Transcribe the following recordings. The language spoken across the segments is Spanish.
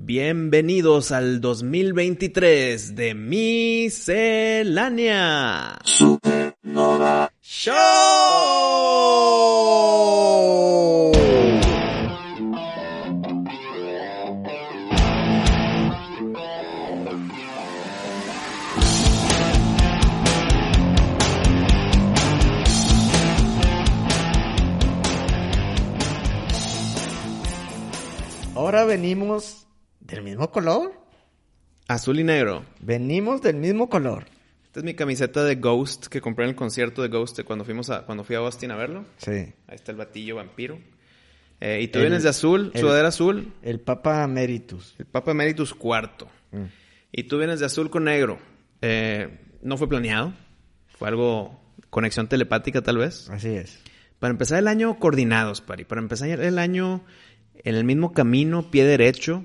Bienvenidos al 2023 de Miscelánea Supernova Show. Ahora venimos mismo color. Azul y negro. Venimos del mismo color. Esta es mi camiseta de Ghost que compré en el concierto de Ghost de cuando fuimos a cuando fui a Austin a verlo. Sí. Ahí está el batillo vampiro. Eh, y tú El- vienes de azul, el- sudadera azul, El Papa Emeritus. el Papa Emeritus cuarto. Mm. Y tú vienes de azul con negro. Eh, no fue planeado. Fue algo conexión telepática tal vez. Así es. Para empezar el año coordinados, Pari. Para empezar el año en el mismo camino, pie derecho.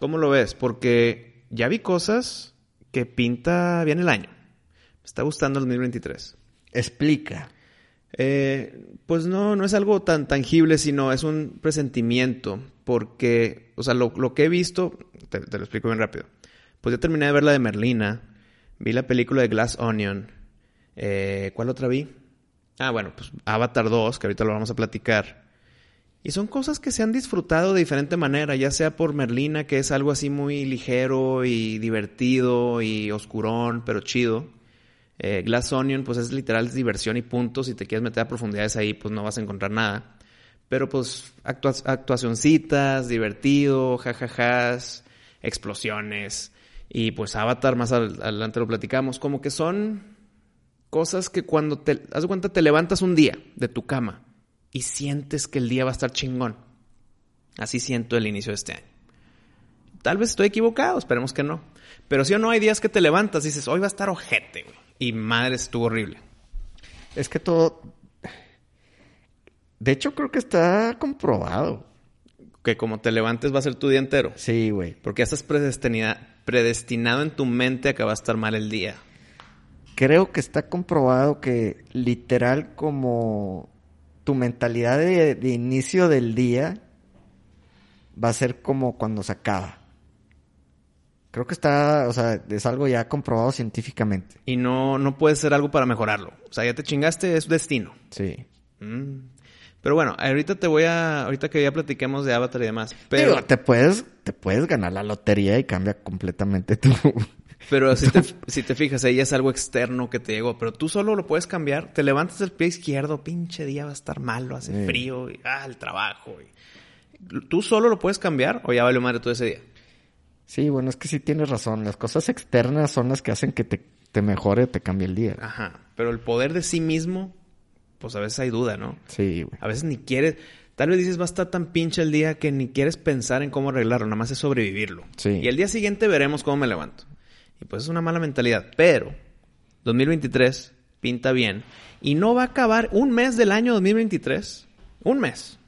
¿Cómo lo ves? Porque ya vi cosas que pinta bien el año. Me está gustando el 2023. Explica. Eh, pues no, no es algo tan tangible, sino es un presentimiento. Porque, o sea, lo, lo que he visto, te, te lo explico bien rápido. Pues ya terminé de ver la de Merlina, vi la película de Glass Onion. Eh, ¿Cuál otra vi? Ah, bueno, pues Avatar 2, que ahorita lo vamos a platicar. Y son cosas que se han disfrutado de diferente manera, ya sea por Merlina, que es algo así muy ligero y divertido y oscurón, pero chido. Eh, Glass Onion, pues es literal diversión y puntos. Si te quieres meter a profundidades ahí, pues no vas a encontrar nada. Pero pues actua- actuacioncitas, divertido, jajajas, explosiones. Y pues Avatar, más adelante lo platicamos. Como que son cosas que cuando te, haz cuenta, te levantas un día de tu cama y sientes que el día va a estar chingón. Así siento el inicio de este año. Tal vez estoy equivocado, esperemos que no. Pero si o no hay días que te levantas y dices, hoy va a estar ojete, güey. Y madre, estuvo horrible. Es que todo... De hecho, creo que está comprobado. Que como te levantes va a ser tu día entero. Sí, güey. Porque ya estás predestinado en tu mente a que va a estar mal el día. Creo que está comprobado que literal como tu mentalidad de, de inicio del día va a ser como cuando se acaba. Creo que está, o sea, es algo ya comprobado científicamente. Y no, no puede ser algo para mejorarlo. O sea, ya te chingaste, es destino. Sí. Mm. Pero bueno, ahorita te voy a... Ahorita que ya platiquemos de Avatar y demás. Pero... Digo, te puedes, te puedes ganar la lotería y cambia completamente tu... Pero si te, si te fijas, ahí es algo externo que te llegó. Pero tú solo lo puedes cambiar. Te levantas del pie izquierdo, pinche día va a estar malo, hace Sí. frío, y, ah, el trabajo. y- ¿Tú solo lo puedes cambiar o ya valió madre todo ese día? Sí, bueno, es que sí tienes razón. Las cosas externas son las que hacen que te, te mejore, te cambie el día. Ajá. Pero el poder de sí mismo, pues a veces hay duda, ¿no? Sí, güey. A veces ni quieres... Tal vez dices, va a estar tan pinche el día que ni quieres pensar en cómo arreglarlo, nada más es sobrevivirlo. Sí. Y el día siguiente veremos cómo me levanto. Y pues es una mala mentalidad. Pero 2023 pinta bien. Y no va a acabar un mes del año 2023. Un mes.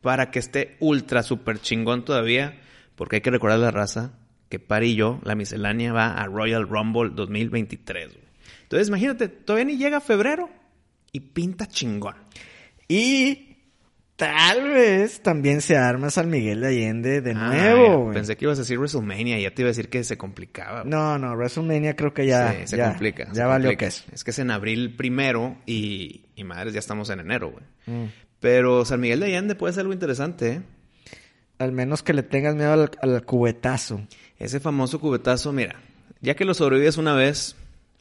Para que esté ultra super chingón todavía. Porque hay que recordar la raza que Pari y yo, la miscelánea, va a Royal Rumble 2023. güey. Entonces imagínate, todavía ni llega febrero y pinta chingón. Y tal vez también se arma San Miguel de Allende de Ah, nuevo, ya. Pensé que ibas a decir WrestleMania y ya te iba a decir que se complicaba. No, no, WrestleMania creo que ya, Sí, se ya, complica. ya se valió complica. queso. Es que es en abril primero y, y madres, ya estamos en enero, güey. Mm. Pero San Miguel de Allende puede ser algo interesante, ¿eh? Al menos que le tengas miedo al, al cubetazo. Ese famoso cubetazo, mira, ya que lo sobrevives una vez,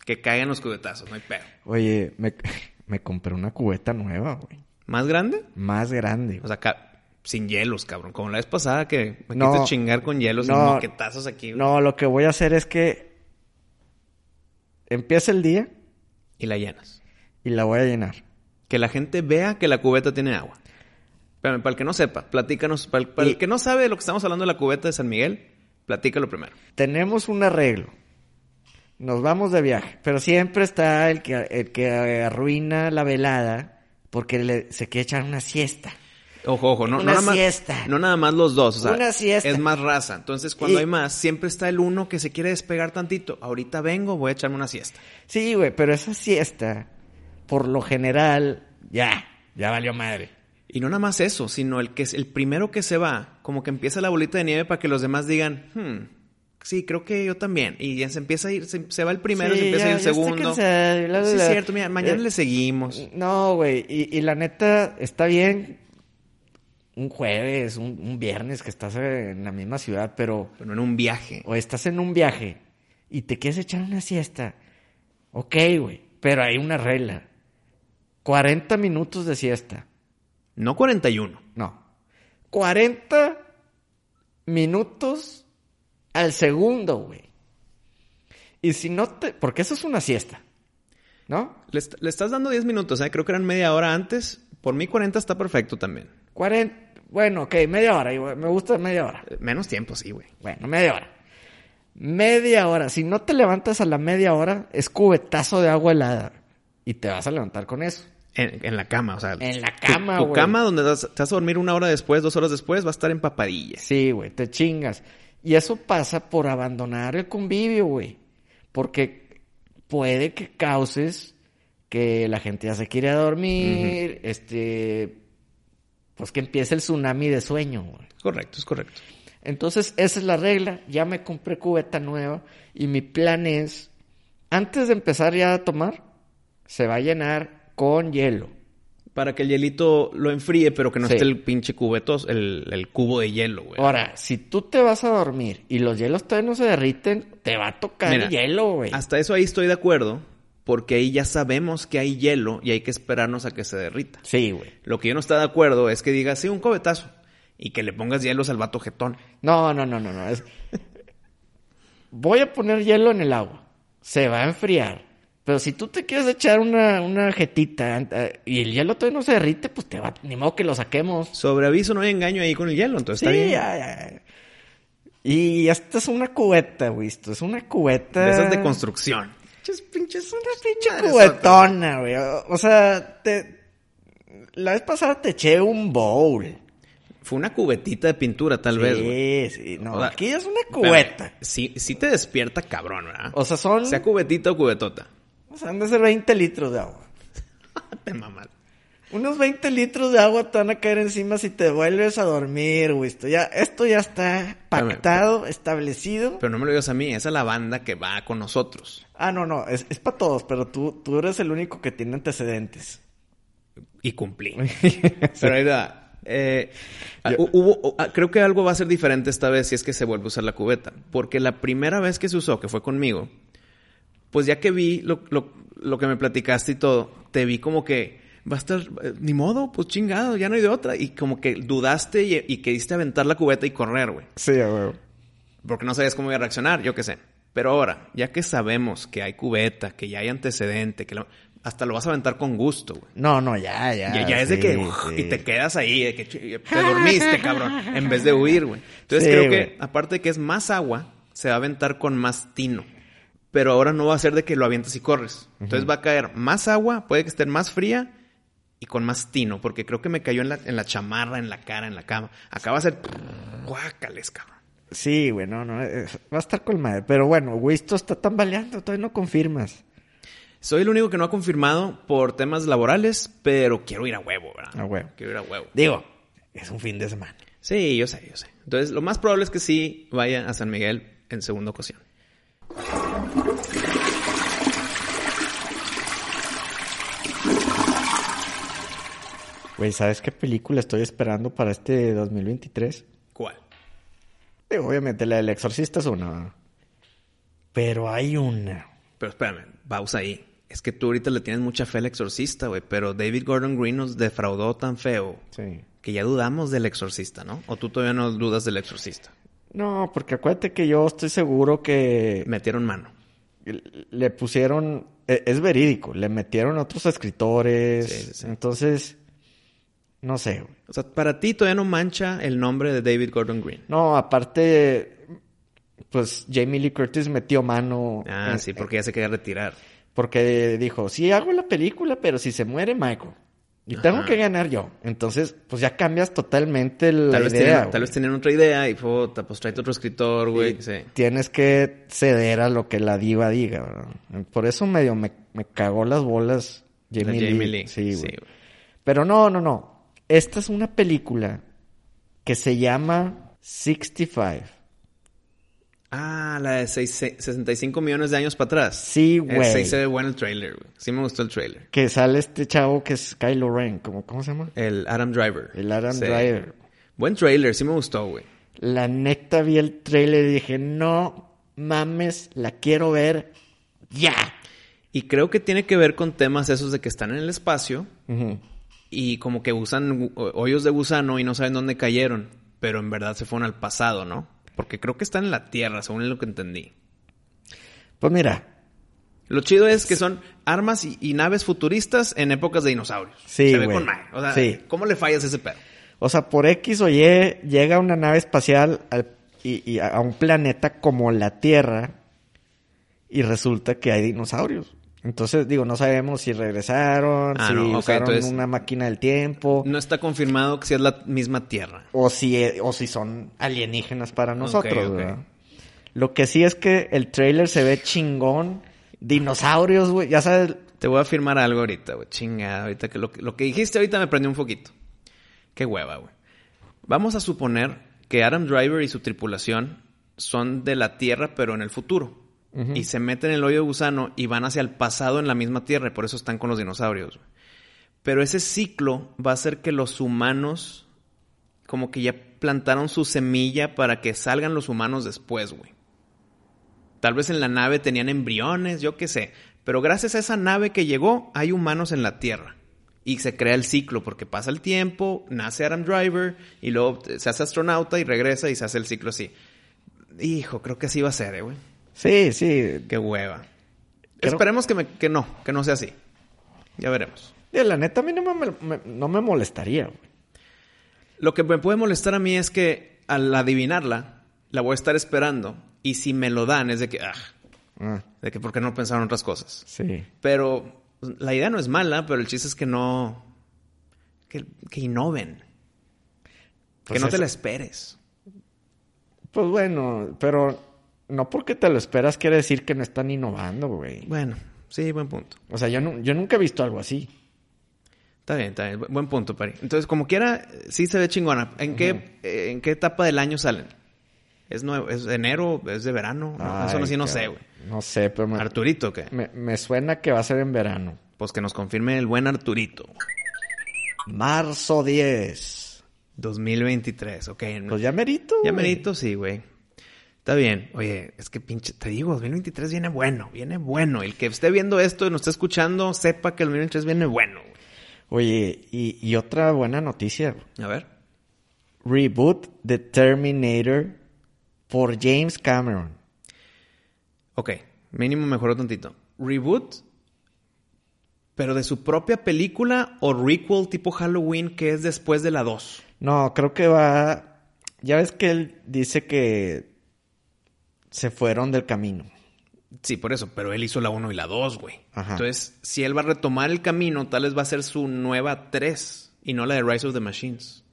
que caigan los cubetazos, no hay pedo. Oye, me, me compré una cubeta nueva, güey. ¿Más grande? Más grande. O sea, sin hielos, cabrón. Como la vez pasada que me No. quise chingar con hielos y moquetazos aquí. güey. No, lo que voy a hacer es que empieza el día Y la llenas. y la voy a llenar. Que la gente vea que la cubeta tiene agua. Espérame, para el que no sepa, platícanos. Para el, para el que no sabe de lo que estamos hablando de la cubeta de San Miguel, platícalo primero. Tenemos un arreglo. Nos vamos de viaje, pero siempre está el que, el que arruina la velada porque le- se quiere echar una siesta. Ojo, ojo, no, no Una nada más, siesta. no nada más los dos, o sea, Una siesta. es más raza. Entonces, cuando Y- hay más, siempre está el uno que se quiere despegar tantito. Ahorita vengo, voy a echarme una siesta. Sí, güey, pero esa siesta, por lo general, ya, ya valió madre. Y no nada más eso, sino el que es el primero que se va, como que empieza la bolita de nieve para que los demás digan, hmm, sí, creo que yo también. Y ya se empieza a ir, se, se va el primero, Sí, se empieza a ir el segundo. cansado, bla, bla, Sí, es cierto, mira, mañana Eh, le seguimos. No, güey. Y, y la neta, está bien un jueves, un, un viernes que estás en la misma ciudad, pero... Pero en un viaje. O estás en un viaje y te quieres echar una siesta. Ok, güey. Pero hay una regla. 40 minutos de siesta. No 41. No. 40 minutos al segundo, güey. Y si no te... Porque eso es una siesta. ¿No? Le, est- le estás dando 10 minutos, ¿eh? Creo que eran media hora antes. Por mí 40 está perfecto también. 40... Bueno, ok, media hora. Me gusta media hora. Eh, Menos tiempo, sí, güey. Bueno, media hora. Media hora. Si no te levantas a la media hora, es cubetazo de agua helada. Y te vas a levantar con eso. En, en la cama, o sea. En la tu- cama, Tu, güey. cama donde vas- te vas a dormir una hora después, dos horas después, va a estar empapadilla. Sí, güey, te chingas. Y eso pasa por abandonar el convivio, güey. Porque puede que causes que la gente ya se quiere a dormir, este, pues que empiece el tsunami de sueño, güey. Correcto, es correcto. Entonces, esa es la regla. Ya me compré cubeta nueva y mi plan es, antes de empezar ya a tomar, se va a llenar con hielo. Para que el hielito lo enfríe, pero que no Sí. esté el pinche cubetos, el, el cubo de hielo, güey. Ahora, si tú te vas a dormir y los hielos todavía no se derriten, te va a tocar Mira, el hielo, güey. Hasta eso ahí estoy de acuerdo, porque ahí ya sabemos que hay hielo y hay que esperarnos a que se derrita. Sí, güey. Lo que yo no estoy de acuerdo es que digas, sí, un cubetazo, y que le pongas hielos al vato jetón. No, no, no, no, no. es- Voy a poner hielo en el agua. Se va a enfriar. Pero si tú te quieres echar una, una jetita eh, y el hielo todavía no se derrite, pues te va, ni modo que lo saquemos. Sobre aviso no hay engaño ahí con el hielo, entonces Sí, está bien. ya, ya. Y esta es una cubeta, güey. Esto es una cubeta. De esas de construcción. Pinches, pinches, una pinche cubetona, güey. O, sea, te... la vez pasada te eché un bowl. Fue una cubetita de pintura, tal vez. Sí, sí. No, O sea, aquí es una cubeta. Sí, sí te despierta cabrón, ¿verdad? O sea, son... Sea cubetita o cubetota. O sea, han de ser 20 litros de agua. Te mamas. Unos 20 litros de agua te van a caer encima si te vuelves a dormir, güey. Esto ya, esto ya está pactado, establecido. Pero no me lo digas a mí, esa es la banda que va con nosotros. Ah, no, no, es, es para todos, pero tú, tú eres el único que tiene antecedentes. Y cumplí. Pero ahí va. Eh, hu- hubo, ah, creo que algo va a ser diferente esta vez si es que se vuelve a usar la cubeta. Porque la primera vez que se usó, que fue conmigo, pues ya que vi lo, lo- lo que me platicaste y todo, te vi como que va a estar, eh, ni modo, pues chingado, ya no hay de otra. Y como que dudaste y, y queriste aventar la cubeta y correr, güey. Sí, güey. Porque no sabías cómo iba a reaccionar, yo qué sé. Pero ahora, ya que sabemos que hay cubeta, que ya hay antecedente, que hasta lo vas a aventar con gusto, güey. No, no, ya, ya. Ya, ya es de que sí. y te quedas ahí, de que te dormiste, cabrón, en vez de huir, güey. Entonces Sí, creo güey. que, aparte de que es más agua, se va a aventar con más tino. Pero ahora no va a ser de que lo avientas y corres. Entonces va a caer más agua, puede que esté más fría y con más tino, porque creo que me cayó en la, en la chamarra, en la cara, en la cama. Acá va a ser guácales, cabrón. Sí, güey, no, no. eh, Va a estar con madre. Pero bueno, güey, esto está tambaleando, todavía no confirmas. Soy el único que no ha confirmado por temas laborales, pero quiero ir a huevo, ¿verdad? A huevo. Quiero ir a huevo. Digo, es un fin de semana. Sí, yo sé, yo sé. Entonces, lo más probable es que sí vaya a San Miguel en segunda ocasión. Güey, ¿sabes qué película estoy esperando para este 2023? ¿Cuál? Digo, obviamente la del Exorcista es una. Pero hay una. Pero espérame, pausa ahí. Es que tú ahorita le tienes mucha fe al exorcista, güey. Pero David Gordon Green nos defraudó tan feo Sí. que ya dudamos del exorcista, ¿no? O tú todavía no dudas del exorcista. No, porque acuérdate que yo estoy seguro que Metieron mano. le pusieron. e- Es verídico, le metieron otros escritores. Sí, sí, sí. Entonces, no sé, güey. O sea, para ti todavía no mancha el nombre de David Gordon Green. No, aparte, pues Jamie Lee Curtis metió mano. Ah, en- sí, porque ya se quería retirar. Porque dijo, sí hago la película, pero si se muere Michael. Y tengo que ganar yo. Entonces, pues ya cambias totalmente la Tal vez, idea. tenían, güey. tal vez tenían otra idea y puta, pues tráete otro escritor, güey. Sí. Tienes que ceder a lo que la diva diga, ¿verdad? Por eso medio me, me cagó las bolas La Jamie, Jamie Lee. Lee. Sí, Sí, güey. güey. Pero no, no, no. esta es una película que se llama 65. Ah, la de seis- se- 65 millones de años para atrás. Sí, güey. Se ve bueno el trailer, güey. Sí me gustó el trailer. Que sale este chavo que es Kylo Ren. ¿Cómo, cómo se llama? El Adam Driver. El Adam Sí. Driver. Buen trailer, sí me gustó, güey. La neta vi el trailer y dije, no mames, la quiero ver ya. Y creo que tiene que ver con temas esos de que están en el espacio y como que usan hoyos de gusano y no saben dónde cayeron, pero en verdad se fueron al pasado, ¿no? Porque creo que están en la Tierra, según lo que entendí. Pues mira, Lo chido es que son armas y, y naves futuristas en épocas de dinosaurios. Sí, Se ve con madre. O sea, Sí. ¿cómo le fallas a ese pedo? o sea, por X o Y llega una nave espacial al- y, y a un planeta como la Tierra y resulta que hay dinosaurios. Entonces, digo, no sabemos si regresaron, Ah, si no, usaron entonces- una máquina del tiempo, No está confirmado que sea la misma Tierra. o si, o si son alienígenas para nosotros, ok. ¿verdad? Lo que sí es que el trailer se ve chingón. Dinosaurios, güey. Ya sabes, Te voy a afirmar algo ahorita, güey. Chingada, ahorita que lo, que lo que dijiste ahorita me prendió un foquito. Qué hueva, güey. Vamos a suponer que Adam Driver y su tripulación son de la Tierra, pero en el futuro. Y se meten en el hoyo de gusano y van hacia el pasado en la misma Tierra, y por eso están con los dinosaurios. Pero ese ciclo va a hacer que los humanos, como que ya plantaron su semilla para que salgan los humanos después, güey. Tal vez en la nave tenían embriones, yo qué sé. Pero gracias a esa nave que llegó, hay humanos en la Tierra. Y se crea el ciclo, porque pasa el tiempo, nace Adam Driver, y luego se hace astronauta y regresa y se hace el ciclo así. Hijo, creo que así va a ser, eh, güey. Sí, sí. Qué hueva. Esperemos que, me- que no, que no sea así. Ya veremos. Digo, La neta, a mí no me, me- no me molestaría, güey. Lo que me puede molestar a mí es que al adivinarla, la voy a estar esperando. Y si me lo dan, es de que, ah, Ah, de que por qué no pensaron otras cosas. sí. Pero la idea no es mala, pero el chiste es que no. que, que innoven. Pues que no te la esperes. Pues bueno, pero no porque te lo esperas quiere decir que no están innovando, güey. Bueno, sí, buen punto. O sea, yo, nu- yo nunca he visto algo así. Está bien, está bien. Bu- Buen punto, Pari. Entonces, como quiera, sí se ve chingona. ¿En, qué, eh, ¿En qué etapa del año salen? ¿Es nuevo? ¿Es enero? ¿Es de verano? No, eso no, Ay, sí no sé, güey. No sé, pero me, ¿Arturito qué? me, me suena que va a ser en verano. Pues que nos confirme el buen Arturito. Marzo 10. 2023, ok. Pues ya merito. Ya merito, sí, güey. Está bien. Oye, es que pinche, te digo, 2023 viene bueno, viene bueno. El que esté viendo esto y nos esté escuchando, sepa que el 2023 viene bueno. Oye, y, y otra buena noticia. A ver. Reboot The Terminator por James Cameron. Ok, mínimo mejoró tantito. Reboot, pero de su propia película o requel tipo Halloween que es después de la 2. No, creo que va... Ya ves que él dice que se fueron del camino. Sí, por eso, pero él hizo la 1 y la 2, güey. Ajá. Entonces, si él va a retomar el camino, tal vez va a ser su nueva 3 y no la de Rise of the Machines.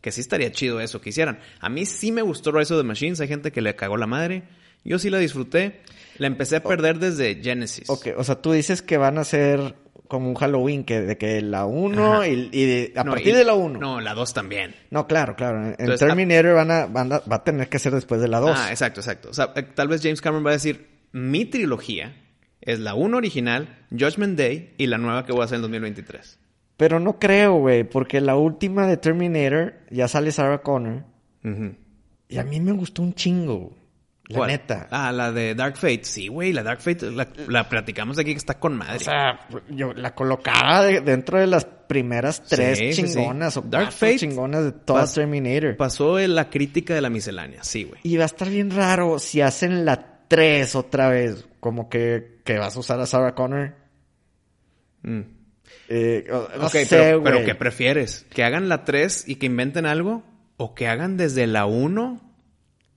Que sí estaría chido eso que hicieran. A mí sí me gustó Rise of the Machines, hay gente que le cagó la madre. Yo sí la disfruté. La empecé a perder desde Genesis. Ok, o sea, tú dices que van a ser como un Halloween, que de que la 1 Ajá. y, y de- a No, partir y- de la 1. No, la 2 también. No, claro, claro. En Entonces, Terminator van a, van a- va a tener que ser después de la 2. Ah, exacto, exacto. O sea, eh, tal vez James Cameron va a decir, mi trilogía es la 1 original, Judgment Day y la nueva que voy a hacer en 2023. Pero no creo, güey, porque la última de Terminator ya sale Sarah Connor. Y a mí me gustó un chingo. La ¿Cuál? neta. Ah, la de Dark Fate. Sí, güey, la Dark Fate la, la platicamos aquí que está con madre. O sea, yo la colocaba de- dentro de las primeras tres Sí, sí, sí. chingonas o Dark Fate chingonas de toda pas- Terminator. Pasó en la crítica de la miscelánea, sí, güey. Y va a estar bien raro si hacen la 3 otra vez. Como que, que vas a usar a Sarah Connor. Mm. Eh, no ok, sé, pero, pero güey. ¿qué prefieres? ¿Que hagan la 3 y que inventen algo? ¿O que hagan desde la 1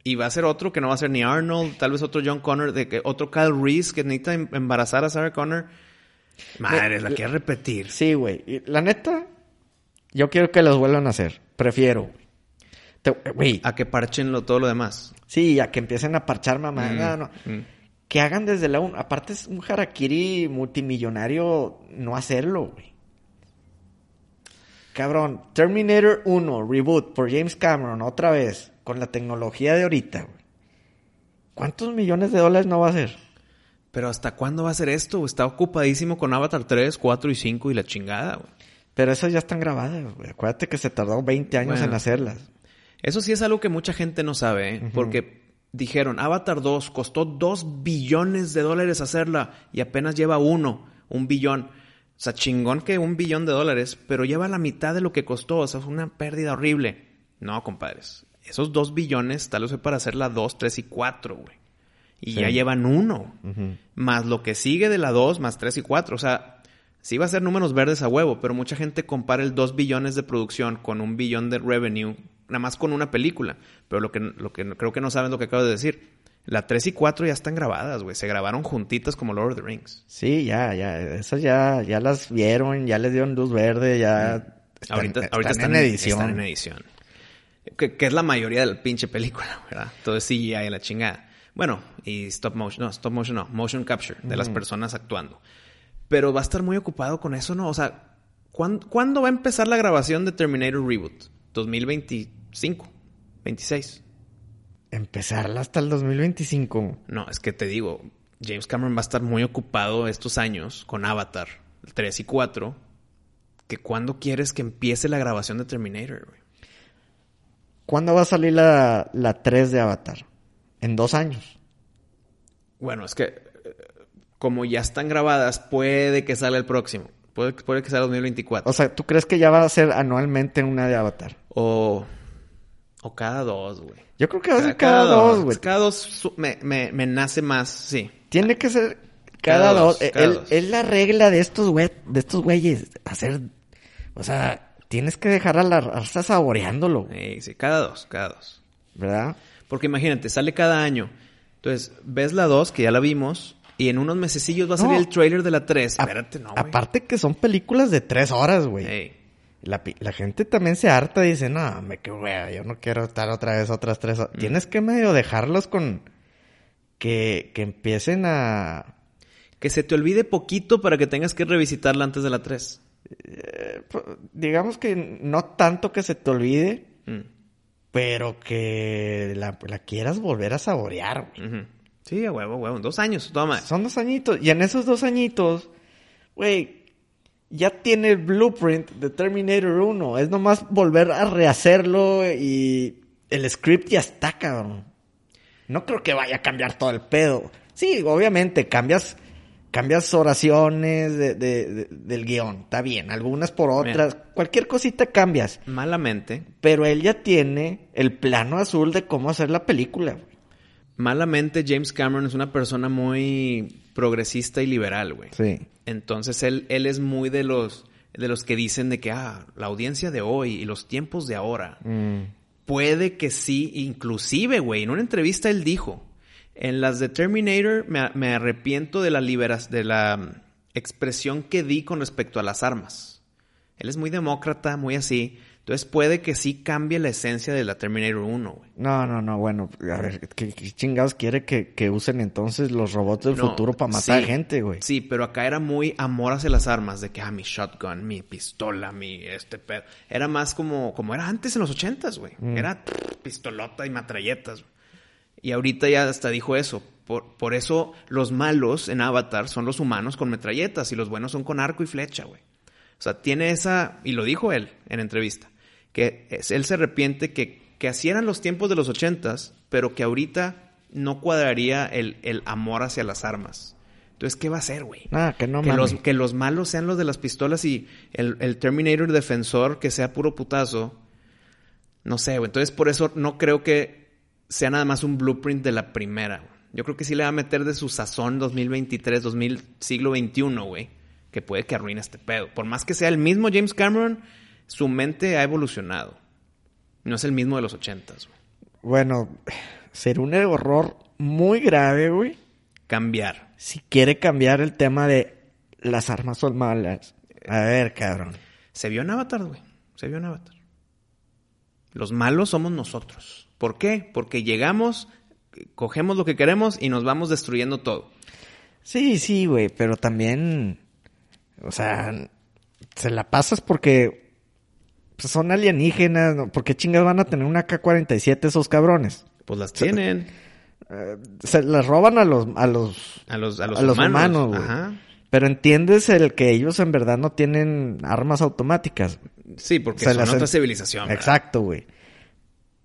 y va a ser otro que no va a ser ni Arnold, tal vez otro John Connor, de que otro Kyle Reese que necesita em- embarazar a Sarah Connor? Madre, la quiere repetir. Sí, güey. La neta, yo quiero que los vuelvan a hacer. Prefiero. Te- Güey, A que parchen lo- todo lo demás. sí, a que empiecen a parchar mamá. Mm, No, no. mm. Que hagan desde la 1. Aparte es un harakiri multimillonario no hacerlo, güey. Cabrón, Terminator 1, reboot por James Cameron, otra vez, con la tecnología de ahorita, güey. ¿Cuántos millones de dólares no va a ser? Pero ¿hasta cuándo va a ser esto? Está ocupadísimo con Avatar 3, 4 y 5 y la chingada, güey. Pero esas ya están grabadas, güey. Acuérdate que se tardó 20 años Bueno. en hacerlas. Eso sí es algo que mucha gente no sabe, ¿eh? porque dijeron, Avatar 2 costó 2 billones de dólares hacerla y apenas lleva uno, un billón. O sea, chingón que un billón de dólares, pero lleva la mitad de lo que costó. O sea, es una pérdida horrible. No, compadres. Esos 2 billones tal vez fue para hacer la 2, 3 y 4, güey. Y Sí. ya llevan uno. Más lo que sigue de la 2, más 3 y 4. O sea, sí va a ser números verdes a huevo, pero mucha gente compara el 2 billones de producción con un billón de revenue, nada más con una película. Pero lo que, lo que creo que no saben lo que acabo de decir. La 3 y 4 ya están grabadas, güey. Se grabaron juntitas como Lord of the Rings. Sí, ya, ya. Esas ya, ya las vieron, ya les dieron luz verde, ya. están- ahorita ahorita están, en edición. Están en edición. Que, que es la mayoría de la pinche película, ¿verdad? Todo es CGI en la chingada. Bueno, y stop motion, no, stop motion no, motion capture de las personas actuando. Pero va a estar muy ocupado con eso, ¿no? O sea, ¿cuán- ¿cuándo, va a empezar la grabación de Terminator Reboot? 2025, 26. Empezarla hasta el 2025. No, es que te digo, James Cameron va a estar muy ocupado estos años con Avatar 3 y 4. Que cuándo quieres que empiece la grabación de Terminator, güey? ¿Cuándo va a salir la, la 3 de Avatar? En dos años. Bueno, es que eh, como ya están grabadas, puede que salga el próximo. Puede, puede que salga 2024. O sea, ¿tú crees que ya va a ser anualmente una de Avatar? O, o cada dos, güey. Yo creo que va a ser cada, dos, güey. Cada dos me, me, me nace más, sí. Tiene que ser cada, Cada dos. dos, cada el- dos. Es la regla de estos güey, de estos güeyes. Hacer, o sea, tienes que dejar a la raza saboreándolo, Sí, sí, cada dos, cada dos. ¿verdad? Porque imagínate, sale cada año. Entonces, ves la 2, que ya la vimos, y en unos mesecillos va a salir el trailer de la 3. A- Espérate, no, güey. Aparte que son películas de tres horas, güey. Ey, La, gente también se harta y dice, no, me qué wea, yo no quiero estar otra vez otras tres horas. Tienes que medio dejarlos con... Que, que empiecen a... Que se te olvide poquito para que tengas que revisitarla antes de la 3. Eh, digamos que no tanto que se te olvide, Mm, pero que la, la quieras volver a saborear, güey. Sí, a huevo, huevo. Dos años, toma. Son dos añitos. Y en esos dos añitos, güey, ya tiene el blueprint de Terminator 1. Es nomás volver a rehacerlo y el script ya está, cabrón. No creo que vaya a cambiar todo el pedo. Sí, obviamente, cambias, cambias oraciones de- de- de- del guion. Está bien, algunas por otras. Cualquier cosita cambias. Malamente, Pero él ya tiene el plano azul de cómo hacer la película. güey. malamente James Cameron es una persona muy progresista y liberal, güey. Sí. Entonces él, él es muy de los, de los que dicen de que, ah, la audiencia de hoy y los tiempos de ahora. Mm. Puede que sí, inclusive, güey, en una entrevista él dijo, en las de Terminator me, me arrepiento de la liberas, de la expresión que di con respecto a las armas. Él es muy demócrata, muy así. Entonces puede que sí cambie la esencia de la Terminator 1, güey. No, no, no, bueno, a ver, ¿qué, qué chingados quiere que, que usen entonces los robots del No, futuro para matar sí, gente, güey? Sí, pero acá era muy amor hacia las armas, de que, ah, mi shotgun, mi pistola, mi este pedo. Era más como, como era antes en los ochentas, güey. Mm. Era pff, pistolota y matralletas. Y ahorita ya hasta dijo eso. Por, por eso los malos en Avatar son los humanos con metralletas y los buenos son con arco y flecha, güey. O sea, tiene esa, y lo dijo él en entrevista, que es- él se arrepiente que, que así eran los tiempos de los ochentas, pero que ahorita no cuadraría el, el amor hacia las armas. Entonces, ¿qué va a hacer, güey? Ah, que no que, los, que los malos sean los de las pistolas y el, el Terminator defensor que sea puro putazo. No sé, güey. Entonces, por eso no creo que sea nada más un blueprint de la primera. güey. Yo creo que sí le va a meter de su sazón 2023, 2000, siglo XXI, güey. Que puede que arruine este pedo. Por más que sea el mismo James Cameron, su mente ha evolucionado. No es el mismo de los ochentas, güey. Bueno, sería un error muy grave, güey, Cambiar. si quiere cambiar el tema de las armas son malas. A ver, cabrón. Se vio en Avatar, güey. Se vio en Avatar. Los malos somos nosotros. ¿Por qué? Porque llegamos, cogemos lo que queremos y nos vamos destruyendo todo. Sí, sí, güey, pero también, o sea, se la pasas porque pues, son alienígenas. ¿por qué chingas van a tener una K-47 esos cabrones? Pues las tienen. Eh, se las roban a los, a los, A los, a los, a los humanos. humanos, güey. Ajá. Pero entiendes el que ellos en verdad no tienen armas automáticas. Sí, porque Se son otra civilización. ¿verdad? Exacto, güey.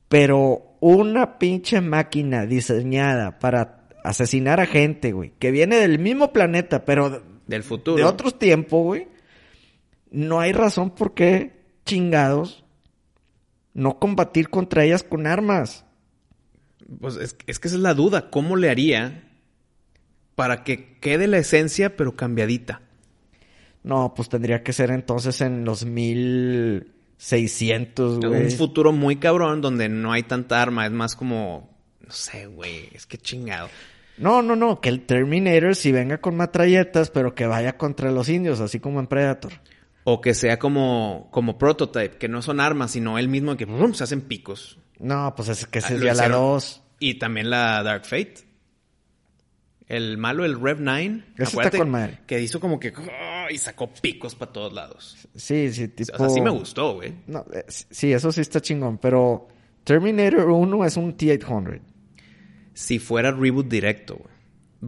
Pero una pinche máquina diseñada para asesinar a gente, güey, que viene del mismo planeta, pero Del futuro. de otros tiempos, güey, no hay razón por qué chingados no combatir contra ellas con armas. Pues es, es que esa es la duda. ¿Cómo le haría para que quede la esencia, pero cambiadita? No, pues tendría que ser entonces en los 1600, güey. Un futuro muy cabrón donde no hay tanta arma. Es más como... No sé, güey. Es que chingado. No, no, no, que el Terminator sí venga con matralletas, pero que vaya contra los indios, así como en Predator. O que sea como, como prototype, que no son armas, sino él mismo que ¡brum! se hacen picos. No, pues es que ya la hicieron. 2. Y también la Dark Fate. El malo, el Rev 9. Ese está acuérdate con madre. Que hizo como que... y sacó picos para todos lados. Sí, sí, tipo... O sea, sí me gustó, güey. No, eh, sí, eso sí está chingón, pero Terminator 1 es un T-800. Si fuera reboot directo, güey.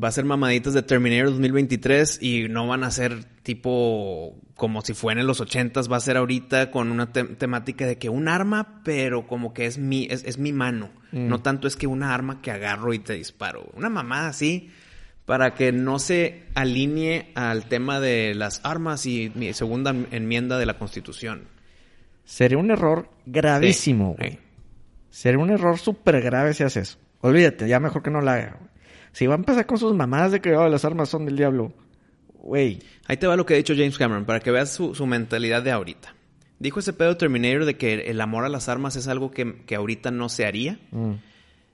Va a ser mamaditas de Terminator 2023 y no van a ser tipo como si fuera en los 80s, va a ser ahorita con una te- temática de que un arma, pero como que es mi, es, es mi mano. Mm. No tanto es que una arma que agarro y te disparo. Una mamada así para que no se alinee al tema de las armas y mi segunda enmienda de la Constitución. Sería un error gravísimo, güey. sí. Sería un error súper grave si hace eso. Olvídate, ya mejor que no la haga. Si va a empezar con sus mamadas de que oh, las armas son del diablo, güey. Ahí te va lo que ha dicho James Cameron, para que veas su, su mentalidad de ahorita. Dijo ese pedo Terminator de que el amor a las armas es algo que, que ahorita no se haría. Mm.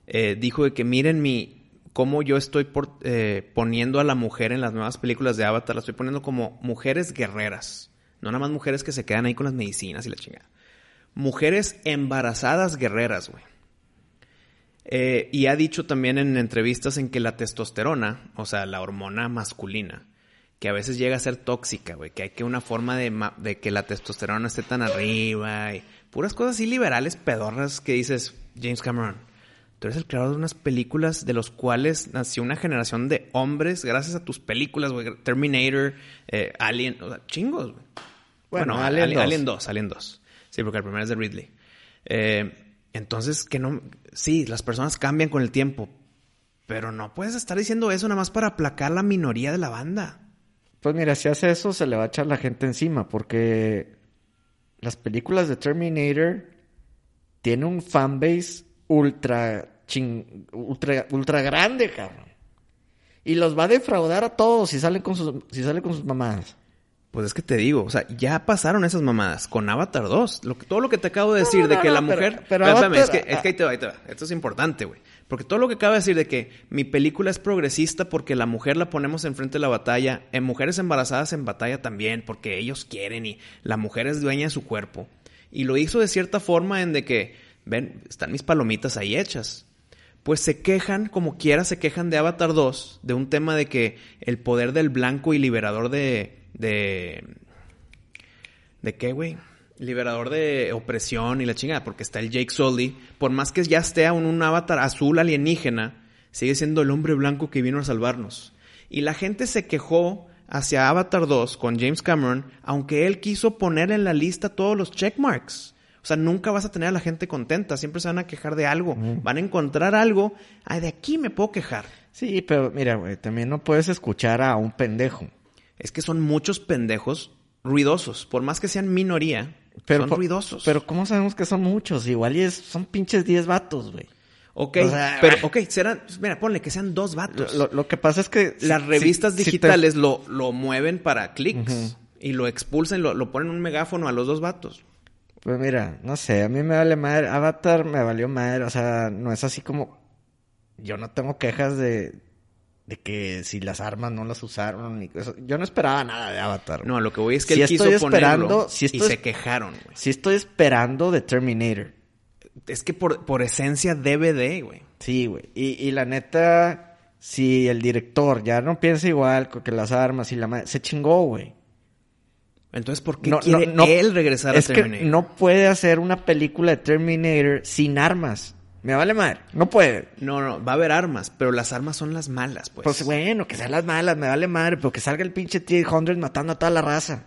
Eh, dijo de que miren mi cómo yo estoy por- eh, poniendo a la mujer en las nuevas películas de Avatar, la estoy poniendo como mujeres guerreras. No nada más mujeres que se quedan ahí con las medicinas y la chingada. Mujeres embarazadas guerreras, güey. Eh, y ha dicho también en entrevistas en que la testosterona, o sea, la hormona masculina, que a veces llega a ser tóxica, güey, que hay que una forma de, de que la testosterona esté tan arriba y puras cosas así liberales pedorras que dices, James Cameron, tú eres el creador de unas películas de los cuales nació una generación de hombres gracias a tus películas, güey, Terminator, eh, Alien, o sea, chingos, güey. Bueno, Bueno, Alien Alien, 2. Alien 2, Alien 2. Sí, porque el primero es de Ridley. Eh, entonces, que no... Sí, las personas cambian con el tiempo. Pero no puedes estar diciendo eso nada más para aplacar la minoría de la banda. Pues mira, si hace eso, se le va a echar la gente encima, porque las películas de Terminator tienen un fanbase ultra ching, ultra, ultra grande, cabrón. Y los va a defraudar a todos si salen con sus, si salen con sus mamadas. Pues es que te digo, o sea, ya pasaron esas mamadas con Avatar 2. Lo que- todo lo que te acabo de decir No, de que no, la mujer... pero Espérame, es, que, es que ahí te va, ahí te va. Esto es importante, güey. Porque todo lo que acabo de decir de que mi película es progresista porque la mujer la ponemos enfrente de la batalla, en mujeres embarazadas en batalla también, porque ellos quieren y la mujer es dueña de su cuerpo. Y lo hizo de cierta forma en de que, ven, están mis palomitas ahí hechas. Pues se quejan, como quiera, se quejan de Avatar 2, de un tema de que el poder del blanco y liberador de... de ¿De qué, güey? Liberador de opresión y la chingada, porque está el Jake Sully. Por más que ya esté un, un avatar azul alienígena, sigue siendo el hombre blanco que vino a salvarnos. Y la gente se quejó hacia Avatar 2 con James Cameron, aunque él quiso poner en la lista todos los checkmarks. O sea, nunca vas a tener a la gente contenta, siempre se van a quejar de algo. Van a encontrar algo, ay, de aquí me puedo quejar. Sí, pero mira, güey, también no puedes escuchar a un pendejo. Es que son muchos pendejos ruidosos, por más que sean minoría, Pero, son ruidosos. Pero ¿cómo sabemos que son muchos? Igual es, son pinches 10 vatos, güey. Ok, O sea, pero ok, serán, mira, ponle que sean dos vatos. Lo, lo que pasa es que... Las si- revistas si- si te- digitales lo, lo mueven para clics y lo expulsan, lo, lo ponen un megáfono a los dos vatos. Pues mira, no sé, a mí me vale madre. Avatar me valió madre, o sea, no es así como... Yo no tengo quejas de, de que si las armas no las usaron. Ni eso. Yo no esperaba nada de Avatar. No, lo que voy es que Si él quiso estoy ponerlo esperando- si y se quejaron, güey. Sí estoy esperando de Terminator. Es que por, por esencia de, güey. Sí, güey. Y, y la neta, si el director ya no piensa igual con que las armas y la madre... Se chingó, güey. Entonces, ¿por qué No, quiere no, no. él regresar es a que Terminator? no puede hacer una película de Terminator sin armas. Me vale madre. No puede. No, no, va a haber armas, pero las armas son las malas, pues. Pues bueno, que sean las malas, me vale madre, pero que salga el pinche T-800 matando a toda la raza.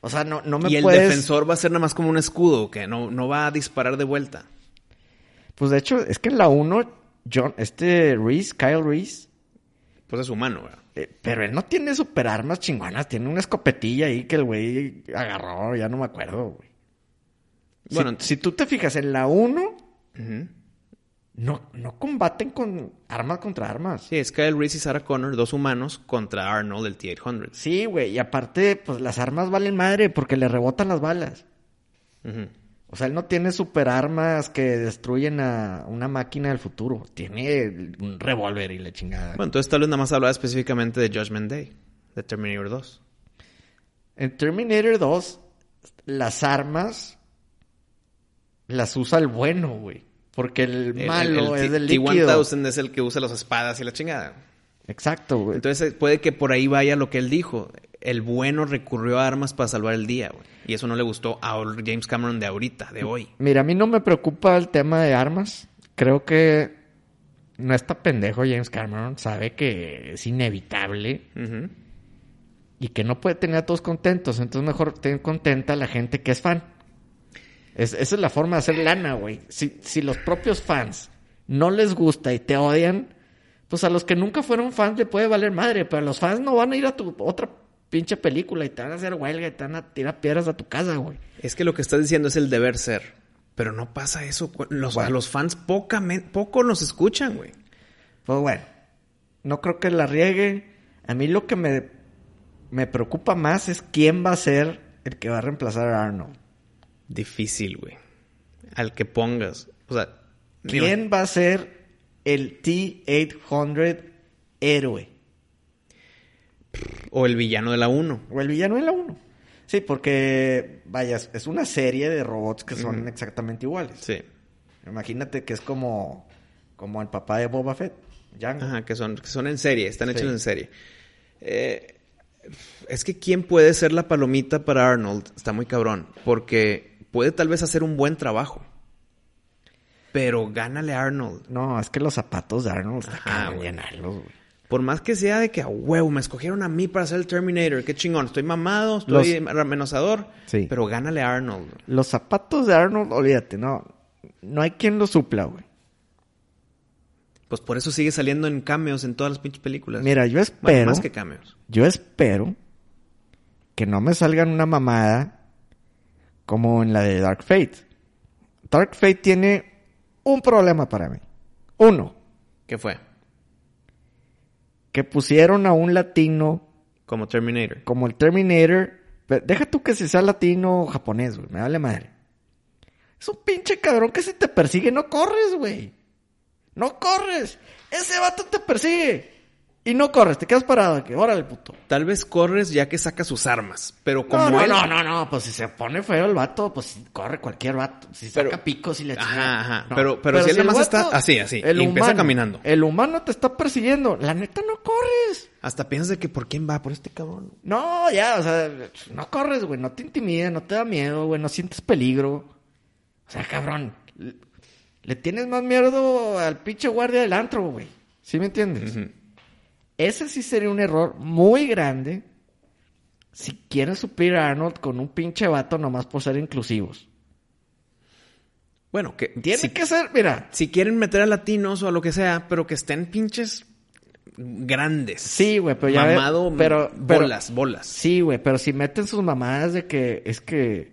O sea, no, no me y el puedes... defensor va a ser nada más como un escudo, que no, no va a disparar de vuelta. Pues de hecho, es que en la 1, John, este Reese, Kyle Reese, Pues es humano, ¿verdad? Eh, pero él no tiene super armas chingonas, tiene una escopetilla ahí que el güey agarró, ya no me acuerdo, güey. Bueno, si, tú te fijas en la 1, Ujú. no, no combaten con armas contra armas. Sí, es Kyle Reese y Sarah Connor, dos humanos, contra Arnold, el T-800. Sí, güey, y aparte, pues las armas valen madre porque le rebotan las balas. O sea, él no tiene super armas que destruyen a una máquina del futuro. Tiene un revólver y la chingada. Bueno, entonces tal vez nada más hablaba específicamente de Judgment Day, de Terminator 2. En Terminator 2, las armas las usa el bueno, güey. Porque el, El- malo el es del T- líquido. T-1000 es el que usa las espadas y la chingada. Exacto, güey. Entonces puede que por ahí vaya lo que él dijo. El bueno recurrió a armas para salvar el día, güey. Y eso no le gustó a James Cameron de ahorita, de hoy. Mira, a mí no me preocupa el tema de armas. Creo que no está pendejo James Cameron. Sabe que es inevitable y que no puede tener a todos contentos. Entonces mejor ten contenta a la gente que es fan. Es- esa es la forma de hacer lana, güey. Si, si los propios fans no les gusta y te odian, pues a los que nunca fueron fans le puede valer madre, pero los fans no van a ir a tu otra pinche película y te van a hacer huelga y te van a tirar piedras a tu casa, güey. Es que lo que estás diciendo es el deber ser. Pero no pasa eso. Los, Bueno. A los fans pocamen- poco nos escuchan, güey. Pues bueno, no creo que la riegue. A mí lo que me, me preocupa más es quién va a ser el que va a reemplazar a Arnold. Difícil, güey. Al que pongas. O sea, ¿Quién va a ser el T-800 héroe? O el villano de la 1. O el villano de la 1. Sí, porque, vaya, es una serie de robots que son exactamente iguales. Sí. Imagínate que es como, como el papá de Boba Fett, Jango. Ajá, que son, que son en serie, están Sí. hechos en serie. Eh, es que quién puede ser la palomita para Arnold está muy cabrón, porque puede tal vez hacer un buen trabajo. Pero gánale a Arnold. No, es que los zapatos de Arnold está Ajá, cabrón güey. llenarlos, güey. Por más que sea de que a huevo me escogieron a mí para ser el Terminator, qué chingón, estoy mamado, estoy amenazador, Sí. pero gánale a Arnold. Los zapatos de Arnold, olvídate, no. No hay quien los supla, güey. Pues por eso sigue saliendo en cameos en todas las pinches películas. Mira, yo Bueno, espero, más que cameos. yo espero que no me salgan una mamada como en la de Dark Fate. Dark Fate tiene un problema para mí. Uno, ¿Qué fue? Que pusieron a un latino Como Terminator. como el Terminator. Pe- Deja tú que si sea latino o japonés, güey. Me vale madre. Es un pinche cabrón que si te persigue no corres, güey. No corres. Ese vato te persigue. Y no corres, te quedas parado. Que, órale, puto. Tal vez corres ya que saca sus armas, pero como No, no, él... no, no, no. Pues si se pone feo el vato, pues corre cualquier vato. Si Pero- saca picos y le Ajá, chingada. ajá. No. Pero- pero si él nomás está así, así, y empieza caminando. El humano te está persiguiendo. La neta no corres. Hasta piensas de que por quién va, por este cabrón. No, ya, o sea, no corres, güey, no te intimida, no te da miedo, güey, no sientes peligro. O sea, cabrón, le, tienes más miedo al pinche guardia del antro, güey. ¿Sí me entiendes? Ese sí sería un error muy grande si quieren suplir a Arnold con un pinche vato nomás por ser inclusivos. Bueno, que Tiene si, que ser, mira, si quieren meter a latinos o a lo que sea, pero que estén pinches grandes. sí, güey, pero ya... Mamado, pero- bolas, bolas. Sí, güey, pero si meten sus mamadas de que es que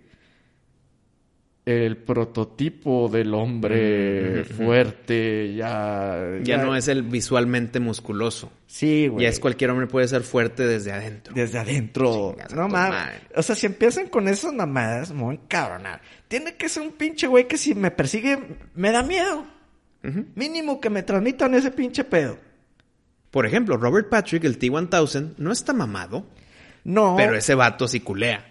el prototipo del hombre fuerte ya... Ya no es el visualmente musculoso. Sí, güey. Ya es cualquier hombre puede ser fuerte desde adentro. Desde adentro. Chingas No mames. O sea, si empiezan con esas mamadas, a encabronar. Tiene que ser un pinche güey que si me persigue, me da miedo. Mínimo que me transmitan ese pinche pedo. Por ejemplo, Robert Patrick, el T-1000, no está mamado, No. pero ese vato sí culea.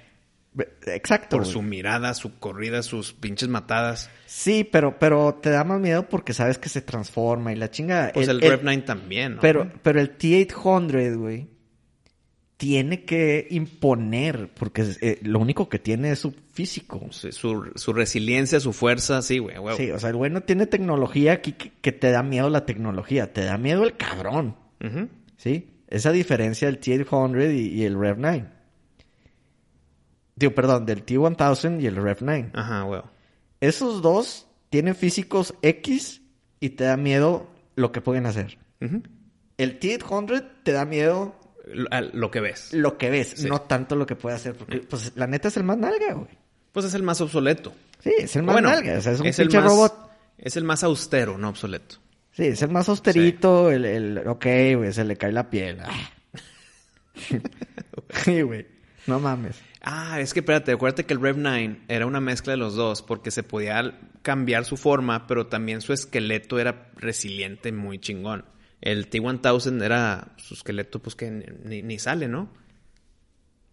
Exacto. Por güey. su mirada, su corrida, sus pinches matadas. Sí, pero, pero te da más miedo porque sabes que se transforma y la chingada. Pues el, Rev 9 también, ¿no? Pero, pero el T-800, güey, tiene que imponer, porque eh, lo único que tiene es su físico. Su, su- su resiliencia, su fuerza, sí, güey, huevo. Sí, o sea, el güey no tiene tecnología aquí que, que te da miedo la tecnología, te da miedo el cabrón. ¿sí? Esa diferencia del T-800 y, y el Rev 9. Digo, perdón, del T-1000 y el Rev 9. Ajá, huevo. Esos dos tienen físicos X y te da miedo lo que pueden hacer. El T-800 te da miedo Lo, que ves. lo que ves, Sí. no tanto lo que puede hacer. Porque, pues, la neta es el más nalga, güey. Pues es el más obsoleto. Sí, es el más Bueno, nalga. O sea, es un el pinche más- robot. Es el más austero, no obsoleto. Sí, es el más austerito, el, el... Ok, güey, se le cae la piel. Ah. Sí, güey. No mames. Ah, es que espérate, acuérdate que el Rev 9 era una mezcla de los dos porque se podía cambiar su forma, pero también su esqueleto era resiliente, muy chingón. El T-1000 era su esqueleto, pues que ni, ni sale, ¿no?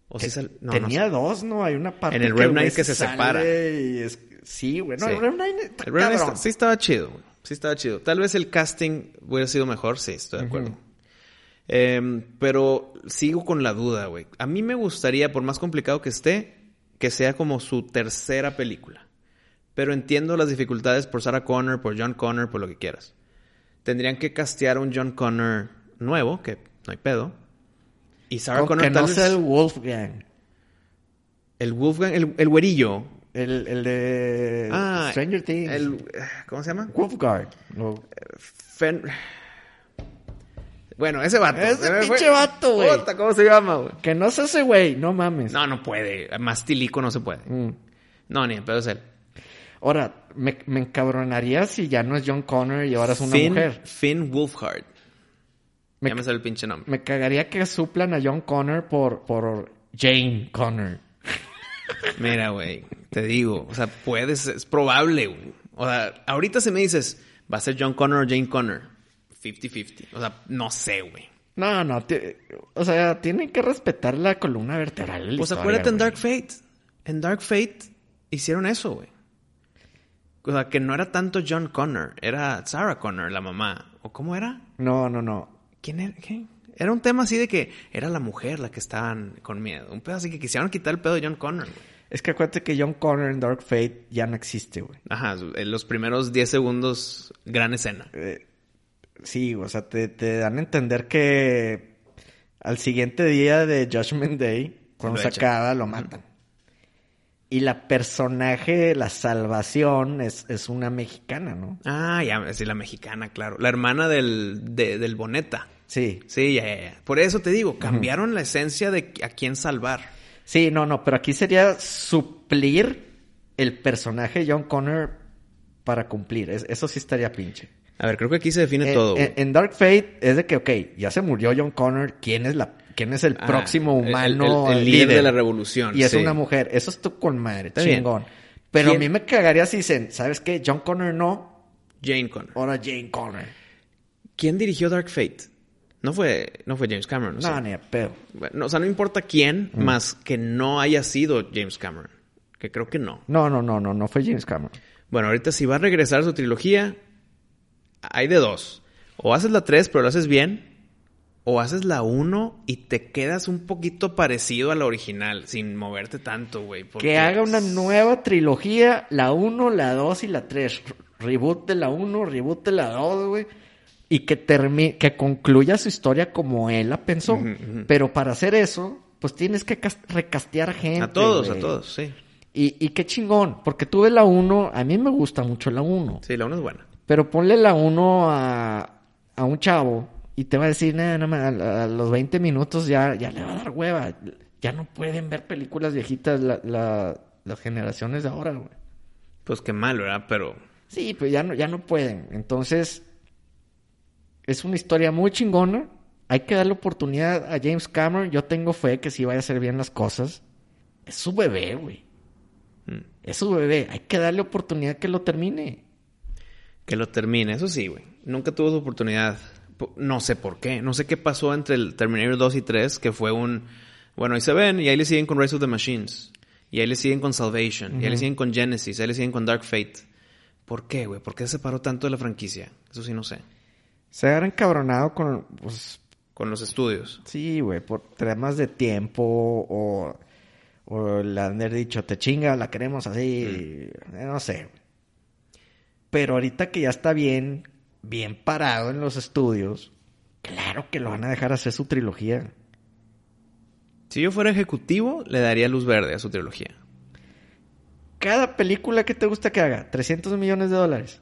O sí sale. No, Tenía dos, ¿no? Hay una parte En el Rev güey 9 que se separa. es- Sí, güey. No, Sí. el Rev 9 está El Rev 9 cabrón. está- sí estaba chido. Sí estaba chido. Tal vez el casting hubiera sido mejor, sí, estoy de acuerdo. Em, pero sigo con la duda, güey. A mí me gustaría, por más complicado que esté, que sea como su tercera película. Pero entiendo las dificultades por Sarah Connor, por John Connor, por lo que quieras. Tendrían que castear un John Connor nuevo, que no hay pedo. Y Sarah Aunque Connor no tal sea vez- el Wolfgang. el Wolfgang, el, el güerillo. El, el de Ah, Stranger Things. el- ¿Cómo se llama? Wolfguard. No. Fen- Bueno, ese vato. Ese pinche vato, güey. ¿Cómo se llama, güey? Que no se hace güey, no mames. No, no puede. Más tilico no se puede. Mm. No, ni pero es él. Ahora, me, me encabronaría si ya no es John Connor y ahora es una Finn, mujer. Finn Wolfhard. Me, ya me sale el pinche nombre. me cagaría que suplan a John Connor por, por Jane Connor. Mira, güey. Te digo. O sea, puedes. Es probable, güey. O sea, ahorita si me dices, va a ser John Connor o Jane Connor. 50-50. O sea, no sé, güey. No, no, o sea, tienen que respetar la columna vertebral. Pues historia, acuérdate en. Dark Fate. En Dark Fate hicieron eso, güey. O sea, que no era tanto John Connor, era Sarah Connor, la mamá. ¿O cómo era? No, no, no. ¿Quién era? ¿Qué? Era un tema así de que era la mujer la que estaban con miedo. Un pedo así que quisieron quitar el pedo de John Connor, güey. Es que acuérdate que John Connor en Dark Fate ya no existe, güey. Ajá, en los primeros 10 segundos, gran escena. Eh, sí, o sea, te, te dan a entender que al siguiente día de Judgment Day, cuando se acaba, lo matan. Y la personaje, la salvación, es, es una mexicana, ¿no? Ah, ya, sí, la mexicana, claro. La hermana del, de- del Boneta. Sí. Sí, ya, ya, ya. Por eso te digo, cambiaron la esencia de a quién salvar. Sí, no, no, pero aquí sería suplir el personaje John Connor para cumplir. Es- eso sí estaría pinche. A ver, creo que aquí se define En- todo. en, Dark Fate es de que, ok, ya se murió John Connor, ¿quién es la, quién es el Ah, próximo humano el- el líder de la revolución, Y es sí. una mujer, eso es tu con madre, Está chingón. Pero ¿Quién? a mí me cagaría si dicen, ¿sabes qué? John Connor no, Jane Connor. ahora Jane Connor. ¿Quién dirigió Dark Fate? No fue, no fue James Cameron. No, ni a pedo. Bueno, o sea, no importa quién, más que no haya sido James Cameron. Que creo que no. No, no, no, no, no fue James Cameron. Bueno, ahorita si va a regresar su trilogía, hay de dos. O haces la 3, pero lo haces bien. O haces la 1 y te quedas un poquito parecido a la original, sin moverte tanto, güey. porque- Que haga una nueva trilogía, la 1, la 2 y la 3. Reboot de la 1, reboot de la 2, güey. Y que termine, que concluya su historia como él la pensó. Pero para hacer eso, pues tienes que cas- recastear gente. A todos, a todos, sí. Y, y qué chingón, porque tú ves la 1, a mí me gusta mucho la 1. Sí, la 1 es buena. Pero ponle la 1 a, a un chavo y te va a decir, "Nah, no, ma, a, a los 20 minutos ya, ya le va a dar hueva. Ya no pueden ver películas viejitas la- la- las generaciones de ahora, güey. Pues qué mal, ¿verdad? Pero Sí, pues ya no, ya no pueden. Entonces, es una historia muy chingona. Hay que darle oportunidad a James Cameron. Yo tengo fe que sí vaya a hacer bien las cosas. Es su bebé, güey. mm, Es su bebé. Hay que darle oportunidad que lo termine. Que lo termine. Eso sí, güey. Nunca tuvo su oportunidad. Po- No sé por qué. No sé qué pasó entre el Terminator 2 y 3, que fue un... Bueno, ahí se ven, y ahí le siguen con Rise of the Machines. Y ahí le siguen con Salvation. Y ahí le siguen con Genesis. Ahí le siguen con Dark Fate. ¿Por qué, güey? ¿Por qué se separó tanto de la franquicia? Eso sí no sé. Se habrá encabronado con, pues, con los estudios. Sí, güey, por temas de tiempo o, o le han dicho, te chinga, la queremos así, eh, no sé. Pero ahorita que ya está bien, bien parado en los estudios, claro que lo van a dejar hacer su trilogía. Si yo fuera ejecutivo, le daría luz verde a su trilogía. Cada película que te gusta que haga, 300 millones de dólares.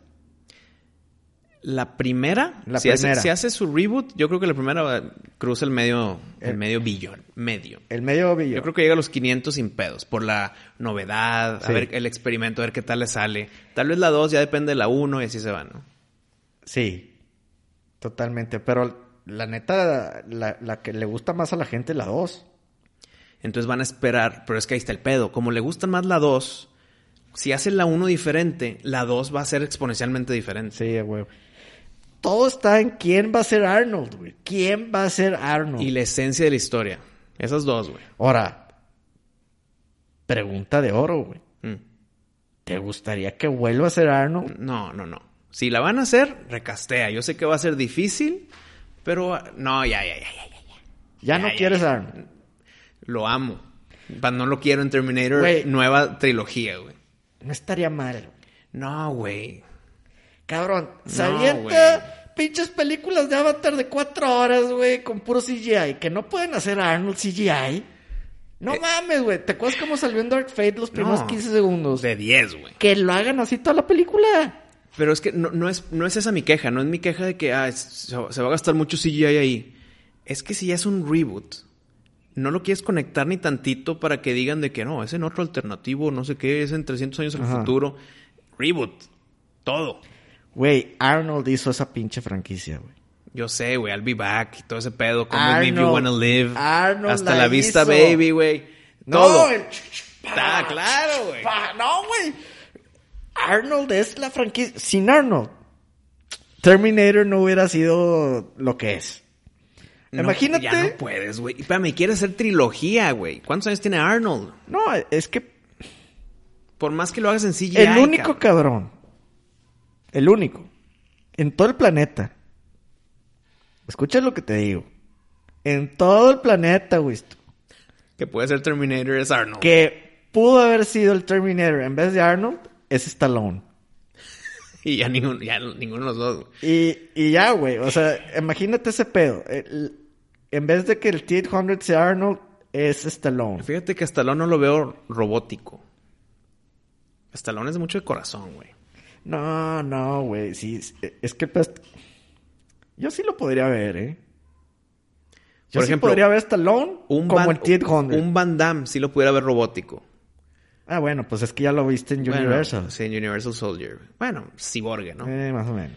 La primera, La si, Hace, primera. si hace su reboot, yo creo que la primera va- cruza el medio, el El- medio billón, medio. El medio billón. Yo creo que llega a los 500 sin pedos, por la novedad, a ver el experimento, a ver qué tal le sale. Tal vez la 2 ya depende de la 1 y así se va, ¿no? Sí, totalmente. Pero la neta, la, la que le gusta más a la gente es la 2. Entonces van a esperar, pero es que ahí está el pedo. Como le gusta más la 2, si hacen la 1 diferente, la 2 va a ser exponencialmente diferente. Sí, güey. Todo está en quién va a ser Arnold, güey. ¿Quién va a ser Arnold? Y la esencia de la historia. Esas dos, güey. Ahora, pregunta de oro, güey. Mm. ¿Te gustaría que vuelva a ser Arnold? No, no, no. Si la van a hacer, recastea. Yo sé que va a ser difícil, pero ah, no, ya, ya, ya, ya. ya. Ya, Ya, no ya, quieres. Arnold. Lo amo. No lo quiero en Terminator, Güey. nueva trilogía, güey. No estaría mal. güey. No, güey. Cabrón, se No, avienta pinches películas de Avatar de cuatro horas, güey, con puro CGI. Que no pueden hacer Arnold CGI. No Eh. mames, güey. ¿Te acuerdas cómo salió en Dark Fate los primeros No. 15 segundos? De 10, güey. Que lo hagan así toda la película. Pero es que no, no es, no es esa mi queja. No es mi queja de que ah, es- se, va- a gastar mucho CGI ahí. Es que si ya es un reboot, no lo quieres conectar ni tantito para que digan de que no, es en otro alternativo, no sé qué, es en 300 años al futuro. Reboot. Todo. Güey, Arnold hizo esa pinche franquicia, güey. Yo sé, güey, I'll be back y todo ese pedo. Como If You Arnold- Wanna Live. Arnold hasta la la, vista, hizo. baby, güey. No, Todo. el- Ah, claro, güey. No, güey. Arnold es la franquicia. Sin Arnold, Terminator no hubiera sido lo que es. No, Imagínate. Ya no puedes, güey. Espérame, quiere hacer trilogía, güey. ¿Cuántos años tiene Arnold? No, es que Por más que lo hagas en CGI. el único cabrón. cabrón, el único, en todo el planeta. Escucha lo que te digo. En todo el planeta, güey. Que puede ser Terminator es Arnold. Que pudo haber sido el Terminator en vez de Arnold, es Stallone. Y ya ninguno, ya ninguno de los dos. Y, y ya, güey. O sea, imagínate ese pedo. El- en vez de que el T-800 sea Arnold, es Stallone. Fíjate que Stallone no lo veo robótico. Stallone es mucho de corazón, güey. No, no, güey. Sí, es- que pues, yo sí lo podría ver, ¿eh? Yo Por sí ejemplo, podría ver Stallone Un como Van, el T-800. Un Van Damme sí lo pudiera ver robótico. Ah, bueno, pues es que ya lo viste en Bueno, Universal. sí, en Universal Soldier. Bueno, Cyborg, ¿no? Eh, más o menos.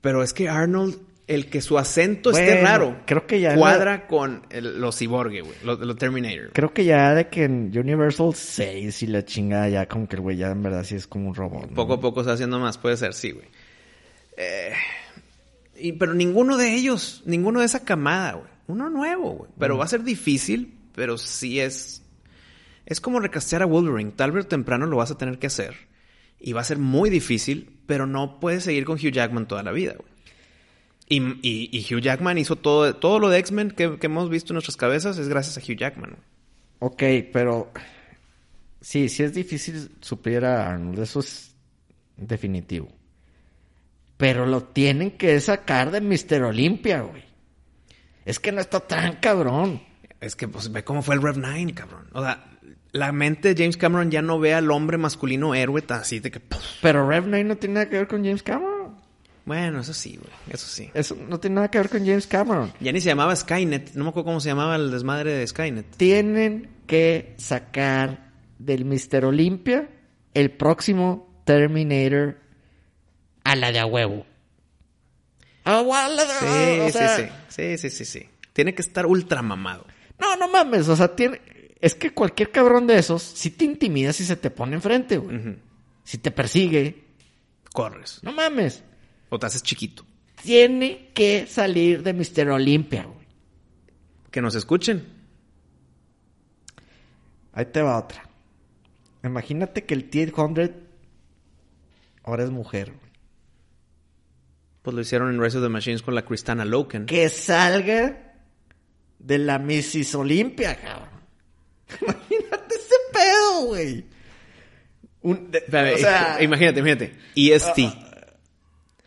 Pero es que Arnold, el que su acento esté raro, creo que ya cuadra con el- los Cyborg, güey. Los, los Terminator. Creo que ya de que en Universal 6 y la chingada ya como que el güey ya en verdad sí es como un robot. ¿no? Poco a poco se va haciendo más, puede ser, sí, güey. Eh, y, pero ninguno de ellos, ninguno de esa camada, güey. Uno nuevo, güey. Pero va a ser difícil, pero sí es... Es como recastear a Wolverine. Tal vez temprano lo vas a tener que hacer. Y va a ser muy difícil, pero no puedes seguir con Hugh Jackman toda la vida, güey. Y, y- y Hugh Jackman hizo todo, todo lo de X-Men que, que hemos visto en nuestras cabezas es gracias a Hugh Jackman. Ok, pero sí, sí es difícil suplir a Arnold, eso es definitivo. Pero lo tienen que sacar de Mr. Olympia, güey. Es que no está tan cabrón. Es que, pues, ve cómo fue el Rev 9, cabrón. O sea, la mente de James Cameron ya no ve al hombre masculino héroe tan así de que... Pero Rev 9 no tiene nada que ver con James Cameron. Bueno, eso sí, güey. Eso sí. Eso no tiene nada que ver con James Cameron. Ya ni se llamaba Skynet. No me acuerdo cómo se llamaba el desmadre de Skynet. Tienen que sacar del Mr. Olympia el próximo Terminator a la de a huevo. A la de- Sí, sí, sí. Sí, sí, sí, sí. Tiene que estar ultra mamado. No, no mames, o sea, tiene... Es que cualquier cabrón de esos, si te intimida si se te pone enfrente, güey. Si te persigue, Corres. no mames. O te haces chiquito. Tiene que salir de Mr. Olympia, güey. Que nos escuchen. Ahí te va otra. Imagínate que el T-800 ahora es mujer, güey. Pues lo hicieron en Rise of the Machines con la Cristana Loken. Que salga de la Mrs. Olimpia, cabrón. Imagínate ese pedo, güey. Un- de- Espérame, o sea, imagínate, imagínate. EST.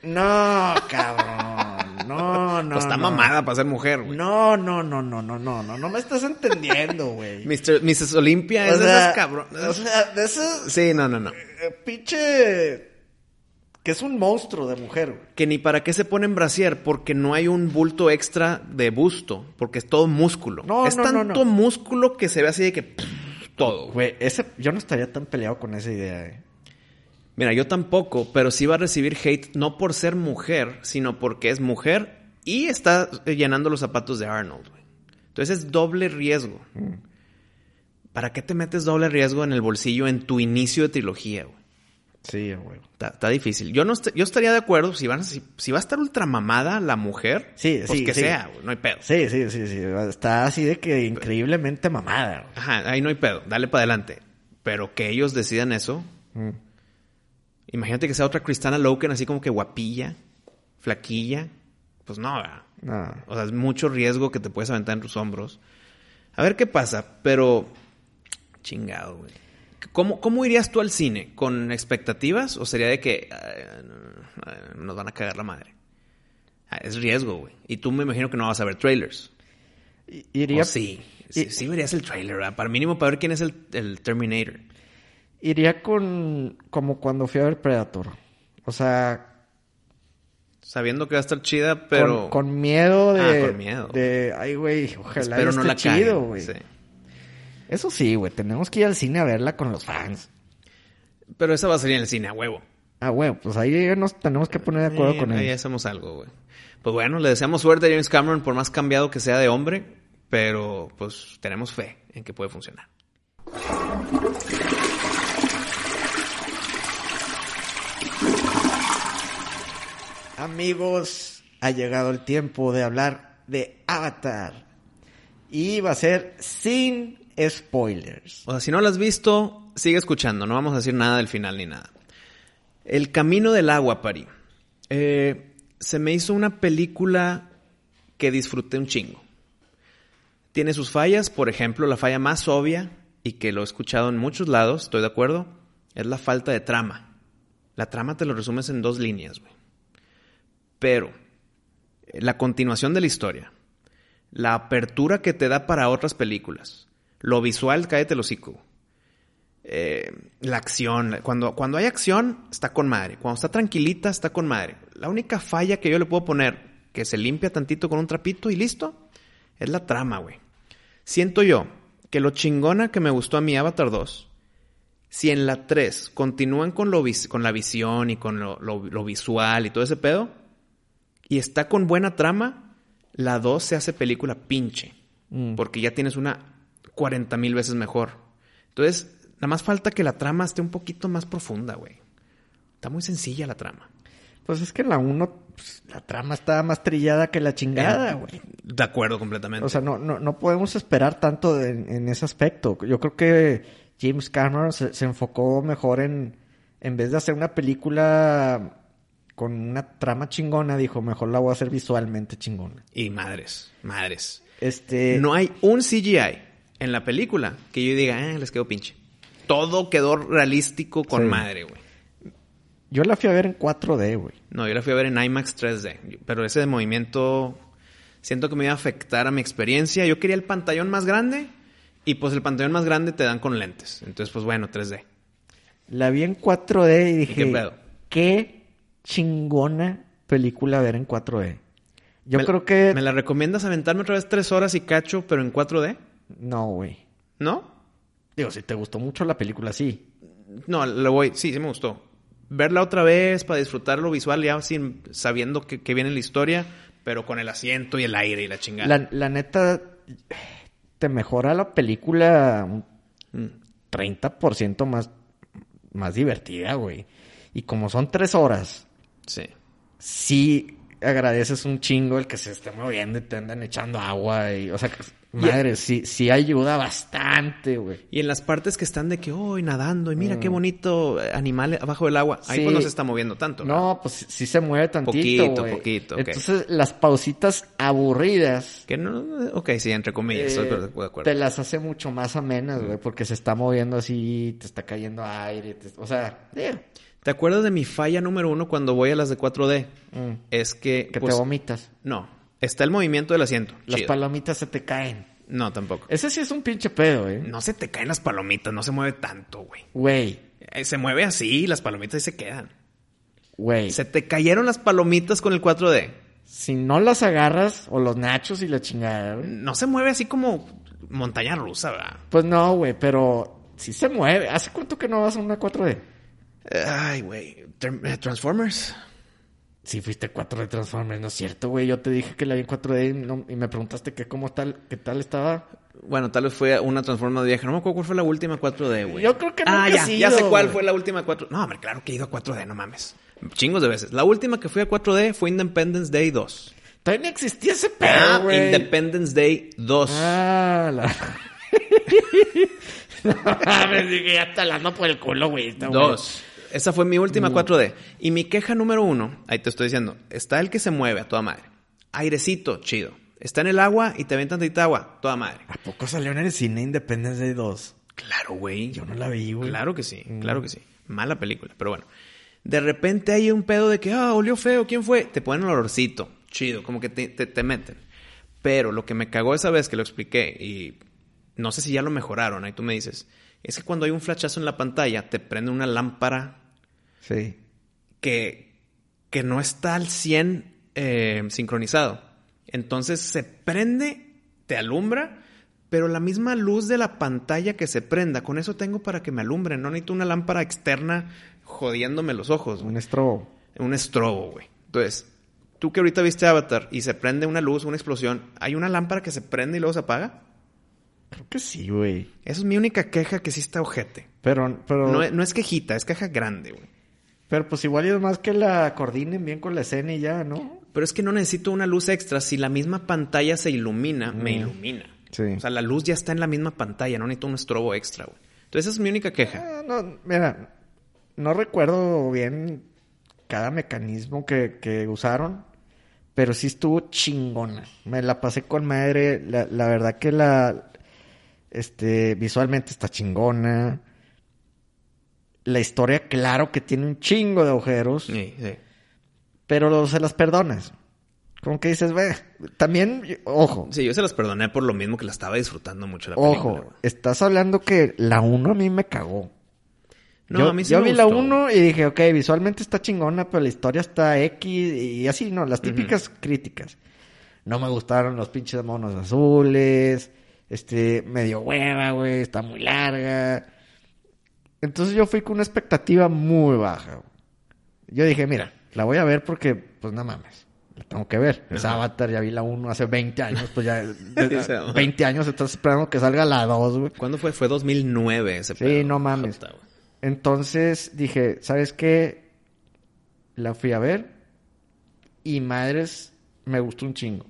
no, cabrón. No, no. pues está no. mamada para ser mujer, güey. No, no, no, no, no, no, no, no me estás entendiendo, güey. Mr. Mrs. Olympia es de esas cabrón. O sea, de esos Sí, no, no, no. eh, pinche que es un monstruo de mujer, güey. Que ni para qué se ponen brasier, porque no hay un bulto extra de busto, porque es todo músculo. No, es no, no, tanto no. músculo que se ve así de que pff, todo. Güey, ese yo no estaría tan peleado con esa idea, eh. Mira, yo tampoco, pero sí va a recibir hate no por ser mujer, sino porque es mujer y está llenando los zapatos de Arnold. güey. Entonces es doble riesgo. Mm. ¿Para qué te metes doble riesgo en el bolsillo en tu inicio de trilogía, güey? Sí, güey. Está, está difícil. Yo no est- yo estaría de acuerdo si van a- si, si va a estar ultramamada la mujer, Sí, pues sí, que sí. sea, güey, no hay pedo. Sí, sí, sí, sí. Está así de que increíblemente mamada, güey. Ajá, ahí no hay pedo, dale para adelante. Pero que ellos decidan eso, Mm. Imagínate que sea otra Cristana Loken así como que guapilla, flaquilla, pues no. O sea, es mucho riesgo que te puedes aventar en tus hombros. A ver qué pasa, pero chingado, güey. ¿Cómo, ¿Cómo irías tú al cine? ¿Con expectativas? ¿O sería de que ay, no, ay, nos van a cagar la madre? Ah, es riesgo, güey. Y tú me imagino que no vas a ver trailers. Iría, O sí. Sí, verías el trailer, ¿verdad? Para mínimo para ver quién es el, el Terminator. Iría con como cuando fui a ver Predator. O sea, Sabiendo que va a estar chida, pero... con, con miedo de Ah, con miedo. de ay güey, ojalá espero no esté la chido, güey. sí. Eso sí, güey, tenemos que ir al cine a verla con los fans. Pero esa va a salir en el cine, a huevo. Ah, güey, pues ahí nos tenemos que poner de acuerdo Eh, con ahí él. hacemos algo, güey. Pues bueno, le deseamos suerte a James Cameron por más cambiado que sea de hombre, pero pues tenemos fe en que puede funcionar. Amigos, ha llegado el tiempo de hablar de Avatar. Y va a ser sin spoilers. O sea, si no lo has visto, sigue escuchando, no vamos a decir nada del final ni nada. El Camino del Agua, Pari. Eh, se me hizo una película que disfruté un chingo. Tiene sus fallas, por ejemplo, la falla más obvia, y que lo he escuchado en muchos lados, estoy de acuerdo, es la falta de trama. La trama te lo resumes en dos líneas, güey. Pero la continuación de la historia, la apertura que te da para otras películas, lo visual, cállate el hocico. Eh, la acción, cuando, cuando hay acción, está con madre. Cuando está tranquilita, está con madre. La única falla que yo le puedo poner, que se limpia tantito con un trapito y listo, es la trama, güey. Siento yo que lo chingona que me gustó a mi Avatar 2, si en la 3 continúan con, lo, con la visión y con lo, lo- lo visual y todo ese pedo, y está con buena trama, la 2 se hace película pinche. Mm. Porque ya tienes una 40 mil veces mejor. Entonces, nada más falta que la trama esté un poquito más profunda, güey. Está muy sencilla la trama. Pues es que la 1 pues, la trama está más trillada que la chingada, Eh, güey. De acuerdo completamente. O sea, no, no, no podemos esperar tanto en, en ese aspecto. Yo creo que James Cameron se, se enfocó mejor en, en vez de hacer una película con una trama chingona, dijo, mejor la voy a hacer visualmente chingona. y madres, madres. Este, No hay un CGI en la película que yo diga, eh, les quedó pinche. Todo quedó realístico con Sí. madre, güey. yo la fui a ver en 4D, güey. No, yo la fui a ver en IMAX 3D. Pero ese de movimiento siento que me iba a afectar a mi experiencia. Yo quería el pantallón más grande y pues el pantallón más grande te dan con lentes. Entonces, pues bueno, 3D. La vi en 4D y dije, qué pedo? qué chingona película ver en 4D. Yo Me- creo que... ¿Me la recomiendas aventarme otra vez tres horas y cacho, pero en 4D? No, güey. ¿No? Digo, si te gustó mucho la película, sí. No, lo voy. Sí, sí me gustó. Verla otra vez para disfrutar lo visual, ya sin sabiendo que, que viene la historia, pero con el asiento y el aire y la chingada. La, la neta, te mejora la película un Mm. 30% más, más divertida, güey. Y como son tres horas, Sí. sí agradeces un chingo el que se esté moviendo y te andan echando agua y, o sea, madre, sí, sí ayuda bastante, güey. Y en las partes que están de que, oh, nadando, y mira qué bonito eh, animal abajo del agua, ahí Mm. Sí. pues no se está moviendo tanto. ¿no? No, pues sí- se mueve tantito, Poquito, poquito, ok. Entonces, las pausitas aburridas Que no, ok, sí, entre comillas, estoy eh, de acuerdo. te las hace mucho más amenas, güey, porque se está moviendo así, te está cayendo aire, te- o sea, eh, ¿Te acuerdas de mi falla número uno cuando voy a las de 4D? mm, Es que, que pues, te vomitas. no, está el movimiento del asiento. Las chido. palomitas se te caen. No, tampoco. Ese sí es un pinche pedo, eh. No se te caen las palomitas, no se mueve tanto, güey. Güey, Eh, Se mueve así, las palomitas ahí se quedan. güey. Se te cayeron las palomitas con el 4D. Si no las agarras, o los nachos y la chingada, güey, No se mueve así como montaña rusa, ¿verdad? Pues no, güey, pero sí se mueve. ¿Hace cuánto que no vas a una 4D? Ay, güey. Eh, Transformers. Sí, fuiste 4D Transformers, ¿no es cierto, güey? Yo te dije que la vi en 4D y, no- y me preguntaste que cómo tal, qué tal estaba. Bueno, tal vez fue una Transformers vieja. No me acuerdo cuál fue la última 4D, güey. Yo creo que Ah, nunca ya, ya sé cuál fue la última 4 No, hombre, claro que he ido a 4D, no mames. Chingos de veces. La última que fui a 4D fue Independence Day 2. Todavía no existía ese pedo, Ah, güey. Independence Day 2. Ah, la... no, me dije, ya está por el culo, güey. güey. Esa fue mi última 4D. Y mi queja número uno, ahí te estoy diciendo, está el que se mueve a toda madre. Airecito, chido. Está en el agua y te ven tantita agua, toda madre. ¿A poco salió en el cine Independence Day 2? Claro, güey. Yo no la vi, güey. Claro que sí, claro que sí. Mala película, pero bueno. De repente hay un pedo de que, ah, olió feo, ¿quién fue? Te ponen el olorcito, chido, como que te, te, te meten. Pero lo que me cagó esa vez que lo expliqué, y no sé si ya lo mejoraron, ahí tú me dices, es que cuando hay un flashazo en la pantalla, te prende una lámpara Sí. que, que no está al 100 eh, sincronizado. Entonces se prende, te alumbra, pero la misma luz de la pantalla que se prenda, con eso tengo para que me alumbre. No necesito una lámpara externa jodiéndome los ojos. Un estrobo. Un estrobo, güey. Entonces, tú que ahorita viste Avatar y se prende una luz, una explosión, ¿hay una lámpara que se prende y luego se apaga? Creo que sí, güey. Esa es mi única queja que sí está ojete. Pero, pero, No, no es quejita, es queja grande, güey. Pero pues igual es más que la coordinen bien con la escena y ya, ¿no? Pero es que no necesito una luz extra. Si la misma pantalla se ilumina, me ilumina. Sí. O sea, la luz ya está en la misma pantalla, no necesito un estrobo extra, güey. Entonces esa es mi única queja. Ah, no, mira, no recuerdo bien cada mecanismo que, que usaron, pero sí estuvo chingona. Me la pasé con madre. La, la verdad que la, este, visualmente está chingona. La historia, claro que tiene un chingo de agujeros, Sí, sí. pero se las perdonas. Como que dices, ve, también, ojo, Sí, yo se las perdoné por lo mismo que la estaba disfrutando mucho la película, ojo, estás hablando que la 1 a mí me cagó. No, yo a mí sí yo me vi la gustó. 1 y dije, ok, visualmente está chingona, pero la historia está X y así, ¿no? Las típicas críticas. No me gustaron los pinches monos azules, este, medio hueva, güey, está muy larga. Entonces yo fui con una expectativa muy baja. Yo dije, mira, la voy a ver porque, pues no mames, la tengo que ver. Es Ajá. Avatar, ya vi la 1 hace 20 años, pues ya, de- Sí, se- 20 años estás esperando que salga la 2, güey. ¿Cuándo fue? Fue 2009 ese Sí, pedo. no mames. Jota. Entonces dije, ¿sabes qué? La fui a ver y madres, me gustó un chingo.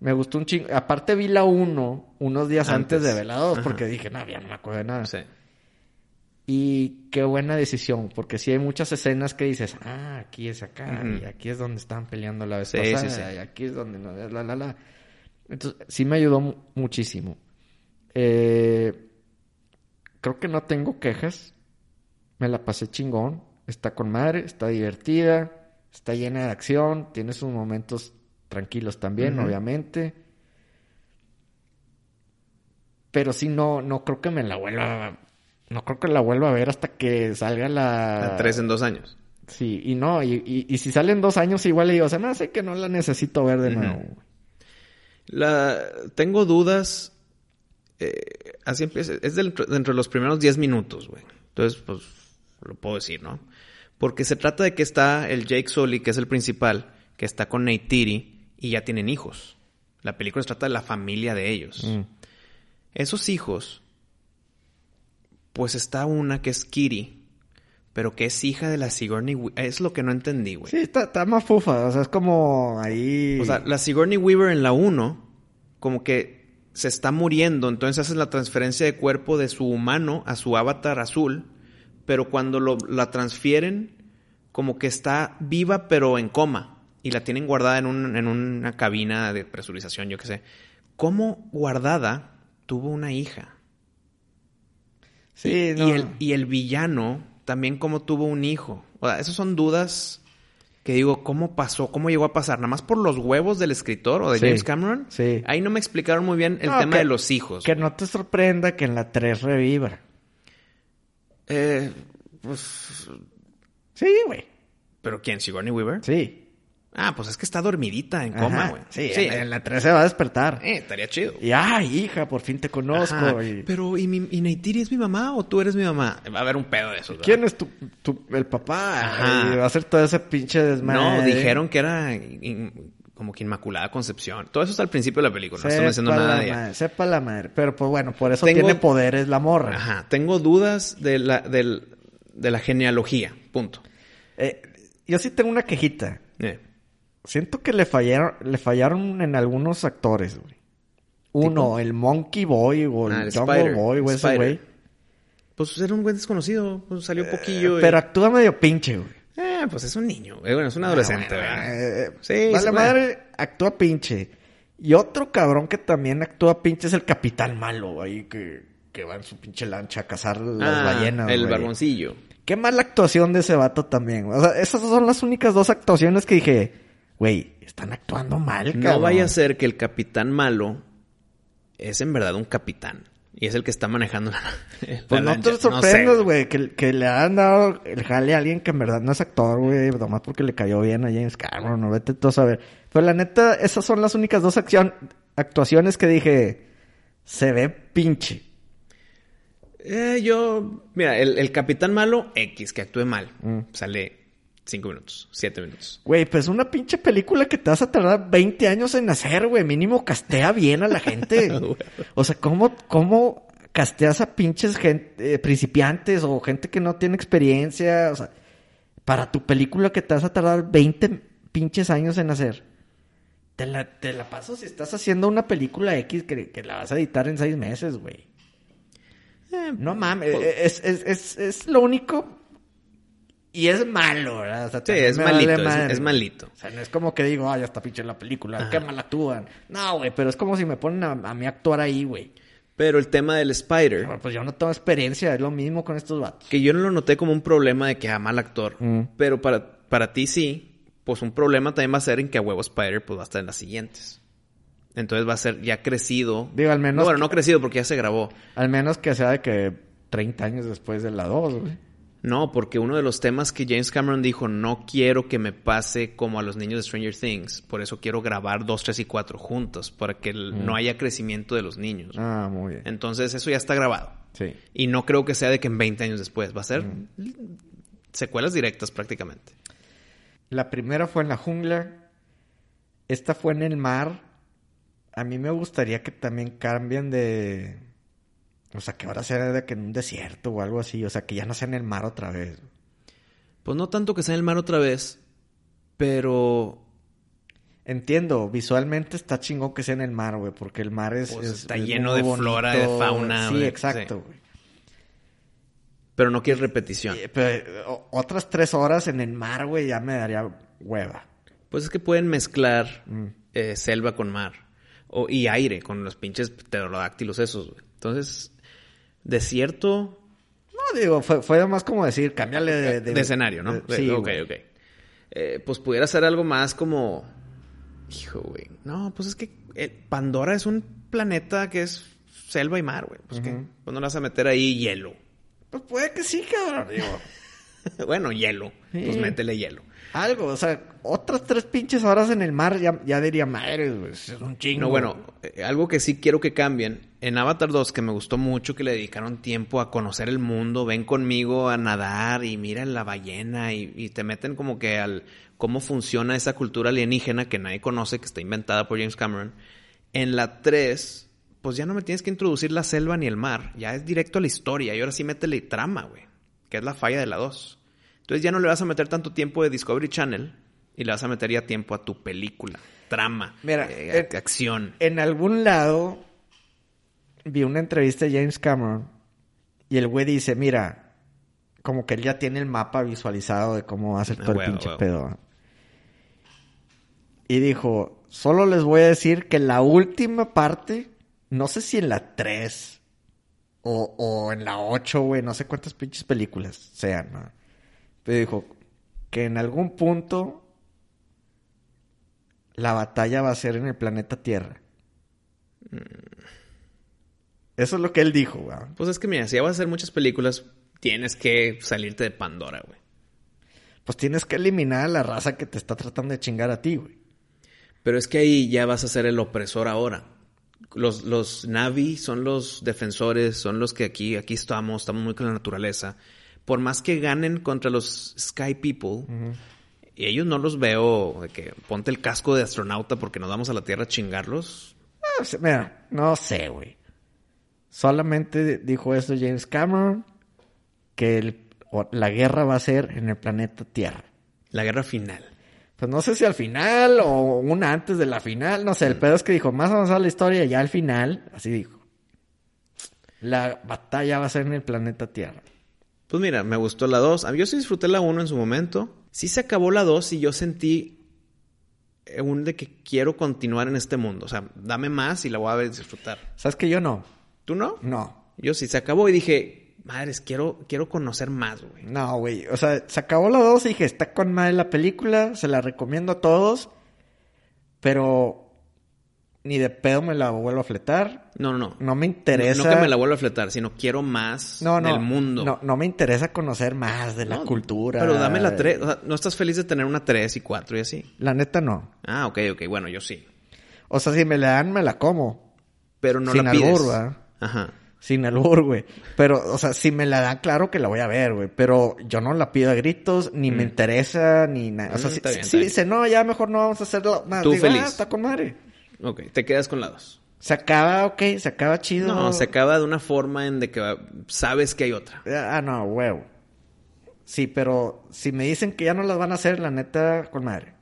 Me gustó un chingo. Aparte vi la 1 unos días antes, Antes. de ver la 2 Ajá. porque dije, no, ya no me acuerdo de nada. Sí. Y qué buena decisión, porque sí hay muchas escenas que dices, ah, aquí es acá, y aquí es donde estaban peleando la vez Sí, pasada, sí, sí. y aquí es donde... no, La, la, la. Entonces, sí me ayudó mu- muchísimo. Eh, creo que no tengo quejas. Me la pasé chingón. Está con madre, está divertida, está llena de acción, tiene sus momentos tranquilos también, obviamente. Pero sí, no, no creo que me la vuelva. No creo que la vuelva a ver hasta que salga la. A tres en dos años. Sí, y no, y, y, y si salen dos años, igual le digo, se me hace que no la necesito ver de nuevo. güey. La... Tengo dudas. eh, así empieza. Es dentro, dentro de los primeros 10 minutos, güey. Entonces, pues, lo puedo decir, ¿no? Porque se trata de que está el Jake Sully, que es el principal, que está con Neytiri y ya tienen hijos. La película se trata de la familia de ellos. Mm. Esos hijos, pues está una que es Kiri, pero que es hija de la Sigourney Weaver. Es lo que no entendí, güey. Sí, está, está más fufa. O sea, es como ahí. O sea, la Sigourney Weaver en la 1, como que se está muriendo, entonces haces la transferencia de cuerpo de su humano a su avatar azul, pero cuando lo, la transfieren, como que está viva pero en coma y la tienen guardada en, un- en una cabina de presurización, yo qué sé. ¿Cómo guardada tuvo una hija? Sí, y, no. el, y el villano también como tuvo un hijo. O sea, esas son dudas que digo, ¿cómo pasó? ¿Cómo llegó a pasar? ¿Nada más por los huevos del escritor o de Sí, James Cameron? sí. Ahí no me explicaron muy bien el No, tema que- de los hijos. Que no te sorprenda que en la 3 reviva. Eh, pues, Sí, güey. ¿Pero quién? ¿Sigourney Weaver? Sí. Ah, pues es que está dormidita en coma, güey. Sí, en, en la 3 se va a despertar. Eh, estaría chido. Y ay, hija, por fin te conozco. Y- Pero, ¿y, mi, ¿y Neytiri es mi mamá o tú eres mi mamá? Va a haber un pedo de eso. ¿Quién es tu, tu- el papá? Ajá. Y va a ser todo ese pinche desmadre. No, dijeron que era in- como que Inmaculada Concepción. Todo eso está al principio de la película. No estoy diciendo nada de ella. madre, sepa la madre. Pero pues bueno, por eso Tengo- tiene poderes la morra. Ajá. Tengo dudas de la, del- de la genealogía. Punto. Eh, yo sí tengo una quejita. Eh. Siento que le fallaron, le fallaron en algunos actores, güey. Uno, ¿Tipo? el Monkey Boy o el, Ah, el Jungle Spider. Boy o ese güey. Pues era un güey desconocido. Pues salió poquillo. y- Pero actúa medio pinche, güey. Eh, pues es un niño. güey. Bueno, es un adolescente, Ah, ¿verdad? bueno, eh, Sí, Vale madre, actúa pinche. Y otro cabrón que también actúa pinche es el capitán malo, ahí que, que va en su pinche lancha a cazar las Ah, ballenas. El güey. barboncillo. Qué mala actuación de ese vato también. O sea, esas son las únicas dos actuaciones que dije, güey, están actuando mal, cabrón. No vaya a ser que el capitán malo es en verdad un capitán. Y es el que está manejando la, la Pues no te sorprendas, sé. güey, que, que le han dado el jale a alguien que en verdad no es actor, güey, nomás porque le cayó bien a James Cameron, no vete tú a saber. Pero la neta, esas son las únicas dos acción- actuaciones que dije, se ve pinche. Eh, yo, mira, el, el capitán malo, X, que actúe mal. Mm. Sale cinco minutos, siete minutos. Güey, pues una pinche película que te vas a tardar 20 años en hacer, güey. Mínimo castea bien a la gente. o sea, ¿cómo, cómo casteas a pinches gente, eh, principiantes o gente que no tiene experiencia? O sea, para tu película que te vas a tardar 20 pinches años en hacer. Te la, te la paso si estás haciendo una película X que, que la vas a editar en seis meses, güey. Eh, No mames, pues- es, es, es, es lo único. Y es malo, ¿verdad? O sea, Sí, es vale malito, es, malito. O sea, no es como que digo, ay, ya está pinche la película, Ajá. qué mal actúan. No, güey, pero es como si me ponen a, a mí a actuar ahí, güey. Pero el tema del Spider, Pero, Pues yo no tengo experiencia, es lo mismo con estos vatos. que yo no lo noté como un problema de que a mal actor. Mm. Pero para, para ti sí, pues un problema también va a ser en que a huevo Spider pues va a estar en las siguientes. Entonces va a ser ya crecido. Digo, al menos, bueno, que, no crecido porque ya se grabó. al menos que sea de que 30 años después de la 2, güey. No, porque uno de los temas que James Cameron dijo, no quiero que me pase como a los niños de Stranger Things. Por eso quiero grabar 2, 3 y 4 juntos, para que no haya crecimiento de los niños. Ah, muy bien. Entonces eso ya está grabado. Sí. Y no creo que sea de que en 20 años después. Va a ser secuelas directas prácticamente. La primera fue en la jungla. Esta fue en el mar. A mí me gustaría que también cambien de... O sea, que ahora sea de que en un desierto o algo así. O sea, que ya no sea en el mar otra vez. Pues no tanto que sea en el mar otra vez, pero Entiendo, visualmente está chingón que sea en el mar, güey, porque el mar es... Pues es- está es lleno de flora, de fauna, Sí, exacto, güey. pero no quieres repetición. Pero, otras tres horas en el mar, güey, ya me daría hueva. Pues es que pueden mezclar Mm. eh, selva con mar. O, y aire con los pinches pterodáctilos esos, güey. Entonces, desierto No, digo, fue, fue más como decir, cámbiale de... de, escenario, ¿no? de- sí, ok, ok. Eh, pues pudiera ser algo más como... Hijo, güey. No, pues es que eh, Pandora es un planeta que es selva y mar, güey. Pues que pues no le vas a meter ahí hielo. Pues puede que sí, cabrón, digo. bueno, hielo. Pues métele hielo. Algo, o sea, otras tres pinches horas en el mar ya, ya diría, madre, güey, es un chingo. No, bueno, eh, algo que sí quiero que cambien. En Avatar 2, que me gustó mucho, que le dedicaron tiempo a conocer el mundo, ven conmigo a nadar y miran la ballena y, y te meten como que al cómo funciona esa cultura alienígena que nadie conoce, que está inventada por James Cameron. En la 3, pues ya no me tienes que introducir la selva ni el mar, ya es directo a la historia y ahora sí métele trama, güey, que es la falla de la 2. Entonces ya no le vas a meter tanto tiempo de Discovery Channel y le vas a meter ya tiempo a tu película, trama, Mira, eh, eh, acción. En algún lado vi una entrevista de James Cameron y el güey dice, mira, como que él ya tiene el mapa visualizado de cómo va a ser todo el pinche pedo. Y dijo, solo les voy a decir que la última parte, no sé si en la 3 o, o en la 8, güey, no sé cuántas pinches películas sean, ¿no? Pero dijo que en algún punto la batalla va a ser en el planeta Tierra. Eso es lo que él dijo, güey. Pues es que mira, si ya vas a hacer muchas películas, tienes que salirte de Pandora, güey. Pues tienes que eliminar a la raza que te está tratando de chingar a ti, güey. Pero es que ahí ya vas a ser el opresor ahora. Los, los Navi son los defensores, son los que aquí, aquí estamos, estamos muy con la naturaleza. Por más que ganen contra los Sky People, y ellos no los veo de que ponte el casco de astronauta porque nos vamos a la Tierra a chingarlos. Ah, o sea, mira, no sé, güey. Solamente dijo esto James Cameron, que el- la guerra va a ser en el planeta Tierra. La guerra final. Pues no sé si al final o una antes de la final, no sé, el pedo es que dijo, más avanzada la historia, ya al final, así dijo. La batalla va a ser en el planeta Tierra. Pues mira, me gustó la 2. Yo sí disfruté la 1 en su momento. Sí se acabó la 2 y yo sentí eh, un de que quiero continuar en este mundo. O sea, dame más y la voy a ver disfrutar. ¿Sabes que yo no? ¿Tú no? No. Yo sí, se acabó y dije, madres, quiero, quiero conocer más, güey. No, güey. O sea, se acabó la 2 y dije, está con madre la película, se la recomiendo a todos, pero ni de pedo me la vuelvo a fletar. No, no, no. No me interesa. No, no que me la vuelva a fletar, sino quiero más No, no, del mundo. No, no me interesa conocer más de la cultura. Pero dame la 3. O sea, ¿no estás feliz de tener una 3 y 4 y así? La neta no. Ah, ok, ok. Bueno, yo sí. O sea, si me la dan, me la como. Pero no Sin la pides. albur, ¿verdad? Ajá. Sin albur, güey. Pero, o sea, si me la dan, claro que la voy a ver, güey. Pero yo no la pido a gritos, ni me interesa, ni nada. O sea, Mm, si, bien, dice, no, ya mejor no vamos a hacerlo más. Tú Digo, feliz. "Ah, está con madre. Ok, te quedas con la 2. Se acaba, ok, se acaba chido. No, se acaba de una forma en de que sabes que hay otra. Ah, no, huevo. Sí, pero si me dicen que ya no las van a hacer, la neta, con madre.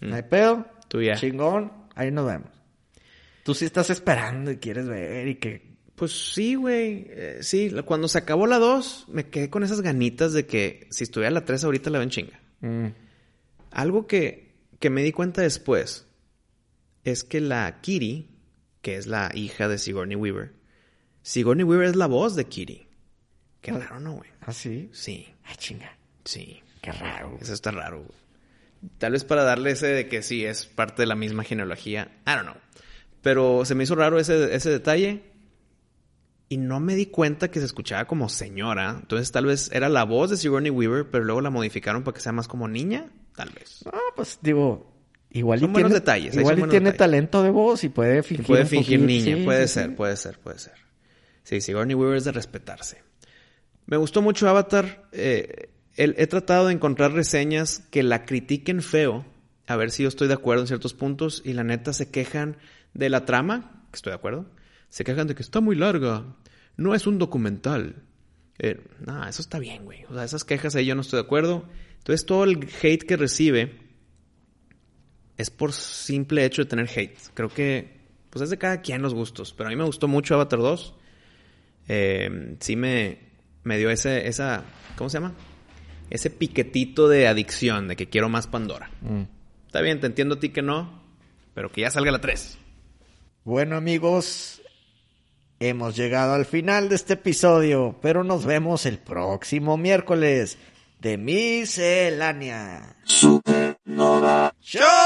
No hay pedo. Mm. Tú ya. Chingón, ahí nos vemos. Tú sí estás esperando y quieres ver y que... Pues sí, güey. Eh, sí, cuando se acabó la 2, me quedé con esas ganitas de que si estuviera la 3 ahorita la ven chinga. mm, Algo que, que me di cuenta después es que la Kitty, que es la hija de Sigourney Weaver, Sigourney Weaver es la voz de Kitty. Qué raro, ¿no, güey? ¿Ah, sí? Sí, Ah, chinga. sí. Qué raro. güey. Eso está raro, güey. Tal vez para darle ese de que sí es parte de la misma genealogía. I don't know. Pero se me hizo raro ese, ese detalle. Y no me di cuenta que se escuchaba como señora. Entonces tal vez era la voz de Sigourney Weaver, pero luego la modificaron para que sea más como niña. Tal vez. No, pues digo, igual Son y buenos tiene, detalles, ahí Igual son y buenos tiene detalles. talento de voz y puede fingir. puede fingir poquito. niña. Sí, puede sí, ser, sí. puede ser, puede ser. Sí, Sigourney Weaver es de respetarse. Me gustó mucho Avatar. Eh, el- he tratado de encontrar reseñas que la critiquen feo. A ver si yo estoy de acuerdo en ciertos puntos. Y la neta se quejan de la trama. Que estoy de acuerdo. Se quejan de que está muy larga. No es un documental. Eh, eso está bien, güey. O sea, esas quejas ahí yo no estoy de acuerdo. Entonces todo el hate que recibe es por simple hecho de tener hate. Creo que, pues es de cada quien los gustos. Pero a mí me gustó mucho Avatar 2. Eh, sí me, me dio ese, esa, ¿cómo se llama? Ese piquetito de adicción, de que quiero más Pandora. Mm. Está bien, te entiendo a ti que no, pero que ya salga la 3. Bueno, amigos, hemos llegado al final de este episodio, pero nos vemos el próximo miércoles de Miscelánea. Supernova. ¡Chao!